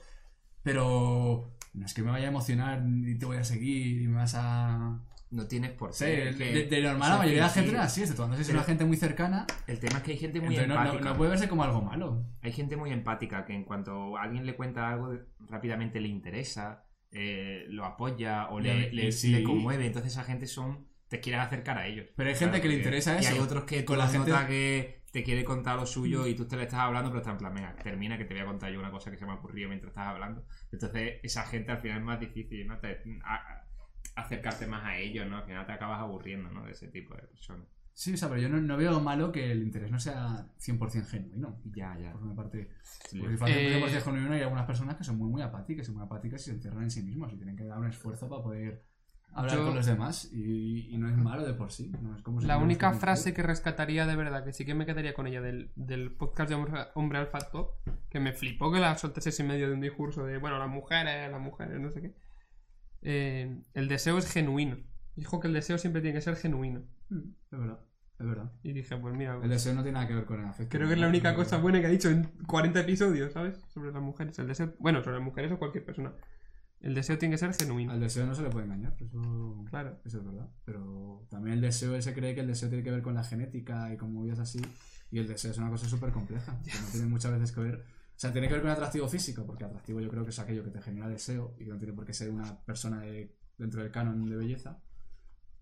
Pero no es que me vaya a emocionar y te voy a seguir y me vas a...
No tienes por
Sí,
qué.
de, de- de normal
o
la
sea,
mayoría de la gente no es así, excepto cuando es una gente muy cercana.
El tema es que hay gente muy
entonces no, no-
empática.
no puede verse como algo malo.
Hay gente muy empática que en cuanto alguien le cuenta algo, rápidamente le interesa, eh, lo apoya o le,
y
le-
sí.
le conmueve. Entonces esa gente son te quieren acercar a ellos.
Pero hay gente que le interesa
Y
eso.
hay otros que
Con
con
la gente-
nota que te quiere contar lo suyo y tú te le estás hablando, pero está en plan, venga, termina que te voy a contar yo una cosa que se me ha ocurrido mientras estás hablando. Entonces esa gente al final es más difícil, ¿no? Te- a- a- acercarte más a ellos, ¿no? Al final te acabas aburriendo, ¿no? De ese tipo de personas.
Sí, o sea, pero yo no, no veo malo que el interés no sea 100% genuino.
Ya, ya.
Por una parte,
Sí.
porque
Eh,
100% genuino hay algunas personas que son muy, muy apáticas y muy apáticas y se encierran en sí mismos y tienen que dar un esfuerzo para poder hablar
Yo-
con los demás y, y no es malo de por sí. No es como si
La única frase que rescataría de verdad, que sí que me quedaría con ella del, del podcast de Hombre, Hombre Alfa Top, que me flipó que la soltases en medio de un discurso de, bueno, las mujeres, las mujeres, no sé qué. Eh, el deseo es genuino. Dijo que el deseo siempre tiene que ser genuino.
Mm, Es verdad, es verdad.
Y dije, pues mira,
El deseo no tiene nada que ver con el afecto.
creo que es la única cosa buena que ha dicho en 40 episodios, ¿sabes? Sobre las mujeres. El deseo, bueno, sobre las mujeres o cualquier persona. El deseo tiene que ser genuino.
Al deseo no se le puede engañar, eso,
Claro.
eso es verdad. Pero también el deseo, él se cree que el deseo tiene que ver con la genética y con movidas así. Y el deseo es una cosa súper compleja, que no tiene muchas veces que ver. O sea, tiene que ver con el atractivo físico, porque atractivo yo creo que es aquello que te genera deseo y que no tiene por qué ser una persona de- dentro del canon de belleza.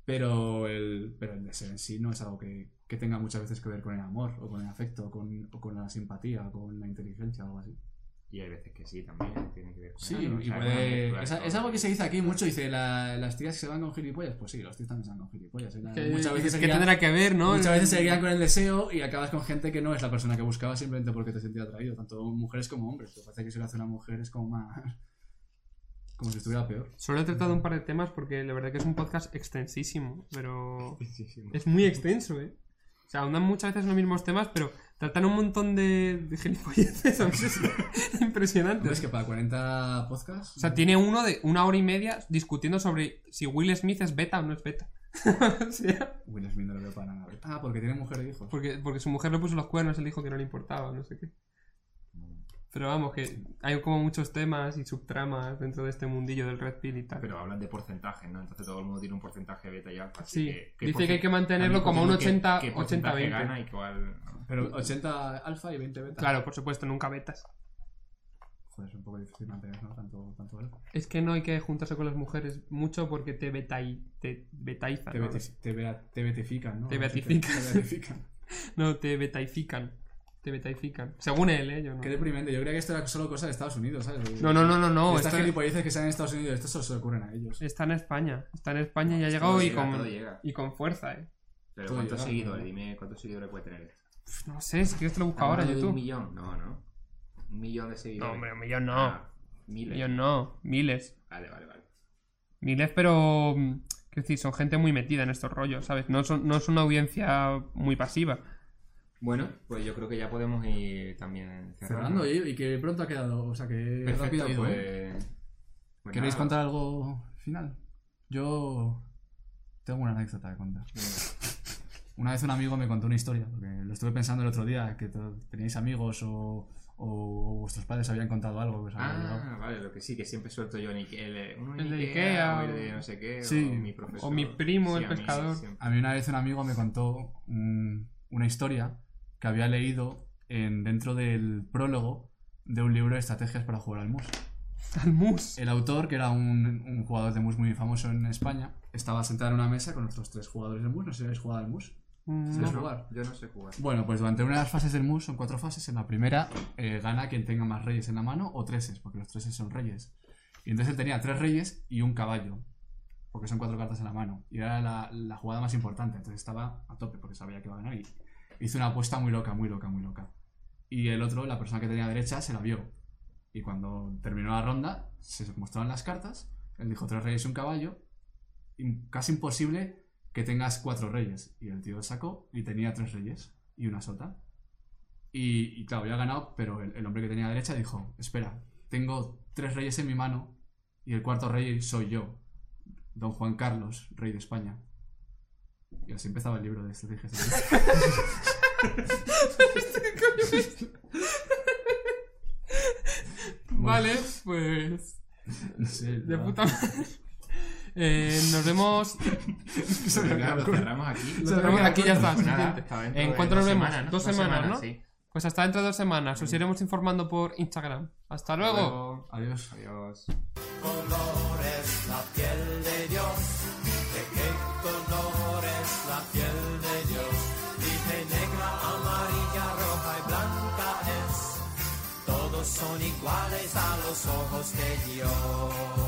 Pero el, pero el deseo en sí no es algo que, que tenga muchas veces que ver con el amor, o con el afecto, o con, o con la simpatía, o con la inteligencia, o algo así.
Y hay veces que sí, también tiene que ver con
Sí,
eso, ¿no? O
y puede- es, algo que se dice aquí mucho. Dice, la- las tías que se van con gilipollas. Pues sí, los tíos también se van con gilipollas. ¿eh? La-
Que,
muchas veces, se
que
quedan,
tendrá que ver, ¿no?
muchas veces se quedan con el deseo y acabas con gente que no es la persona que buscabas simplemente porque te sentías atraído. Tanto mujeres como hombres. Lo que parece que si lo hace una mujer es como más... Como si estuviera peor.
Solo he tratado un par de temas porque la verdad que es un podcast extensísimo, pero
Sí, sí,
es muy extenso, ¿eh? O sea, ahondan muchas veces en los mismos temas, pero tratan un montón de, de gilipolleces. ¿sabes? Es impresionante.
Es que para 40 podcasts...
O sea, tiene uno de una hora y media discutiendo sobre si Will Smith es beta o no es beta. o sea,
Will Smith no le veo para nada. Ah, porque tiene mujer e hijos.
porque, porque su mujer le puso los cuernos, él dijo que no le importaba, no sé qué. Pero vamos, que hay como muchos temas y subtramas dentro de este mundillo del Red Pill y tal.
Pero hablan de porcentajes, ¿no? Entonces todo el mundo tiene un porcentaje beta y alfa.
Sí,
así que, ¿qué
dice que hay que mantenerlo como un
porque
80,
qué
80,
porcentaje
20.
gana y cuál...
Pero 80 alfa y 20 beta.
Claro, por supuesto, nunca betas.
Joder, es un poco difícil mantener, ¿no? Tanto, tanto alfa.
Es que no hay que juntarse con las mujeres mucho porque te, betai, te betaizan.
Te,
¿no?
beti- te, te beatifican, ¿no?
Te beatifican.
Te beatifican.
No, te betaifican. Te betaifican. Según él, ¿eh? Yo no.
Qué deprimente. Yo creía que esto era solo cosa de Estados Unidos, ¿sabes?
No, no, no, no, no.
Estas gilipolleces que salen en Estados Unidos, esto solo se le ocurren a ellos.
está en España. Está en España y ha llegado y
llega,
con,
llega.
y con fuerza, ¿eh?
Pero
Todo
¿cuántos
llega,
seguidores?
¿no?
Dime cuántos seguidores puede tener esto.
No sé, si quieres te lo busco ahora,
¿Estamos hablando de
YouTube.
un millón? No, no. Un millón de seguidores.
No, hombre, un millón no.
Ah, miles.
Millón no. Miles.
Vale, vale, vale.
Miles, pero. mm, Quiero decir, son gente muy metida en estos rollos, ¿sabes? No, son, no es una audiencia muy pasiva.
Bueno, pues yo creo que ya podemos ir también cerrando.
Cerrando, y, y que pronto ha quedado, o sea que
Perfecto,
rápido ido, ¿eh?
pues... pues
¿Queréis
nada.
contar algo final? Yo tengo una anécdota que contar. Una vez un amigo me contó una historia, porque lo estuve pensando el otro día, que teníais amigos o, o vuestros padres habían contado algo llegado.
Ah, vale, lo que sí, que siempre suelto yo el, uno
El de
Ikea,
Ikea,
o el de no sé qué,
Sí.
o mi profesor.
O mi primo, el
a mí
pescador.
A mí una vez un amigo me contó un- una historia que había leído en, dentro del prólogo de un libro de estrategias para jugar al mus.
Al mus.
El autor, que era un, un jugador de mus muy famoso en España, estaba sentado en una mesa con otros tres jugadores de mus. No sé si habéis jugado al mus.
Mm,
¿Sabéis
no.
jugar?
Yo no sé jugar.
Bueno, pues durante una de las fases del mus, son cuatro fases, en la primera eh, gana quien tenga más reyes en la mano o treses, porque los treses son reyes. Y entonces él tenía tres reyes y un caballo, porque son cuatro cartas en la mano. Y era la, la jugada más importante, entonces estaba a tope porque sabía que iba a ganar y hizo una apuesta muy loca, muy loca, muy loca. Y el otro, la persona que tenía derecha, se la vio. Y cuando terminó la ronda, se mostraron las cartas, él dijo tres reyes y un caballo, casi imposible que tengas cuatro reyes. Y el tío sacó y tenía tres reyes y una sota. Y, claro, había ganado, pero el, hombre que tenía derecha dijo, espera, tengo tres reyes en mi mano y el cuarto rey soy yo, don Juan Carlos, rey de España. Y así empezaba el libro de estrategias.
Vale, pues.
no sé,
De puta madre. Eh, nos vemos.
Venga, lo cerramos aquí.
Lo cerramos aquí, ya está,
Pues
suficiente. ¿En
de
cuánto nos vemos? Dos semanas, ¿no?
sí.
Pues hasta dentro de dos semanas. Os iremos informando por Instagram. Hasta luego.
Adiós.
Adiós.
la piel ステディオ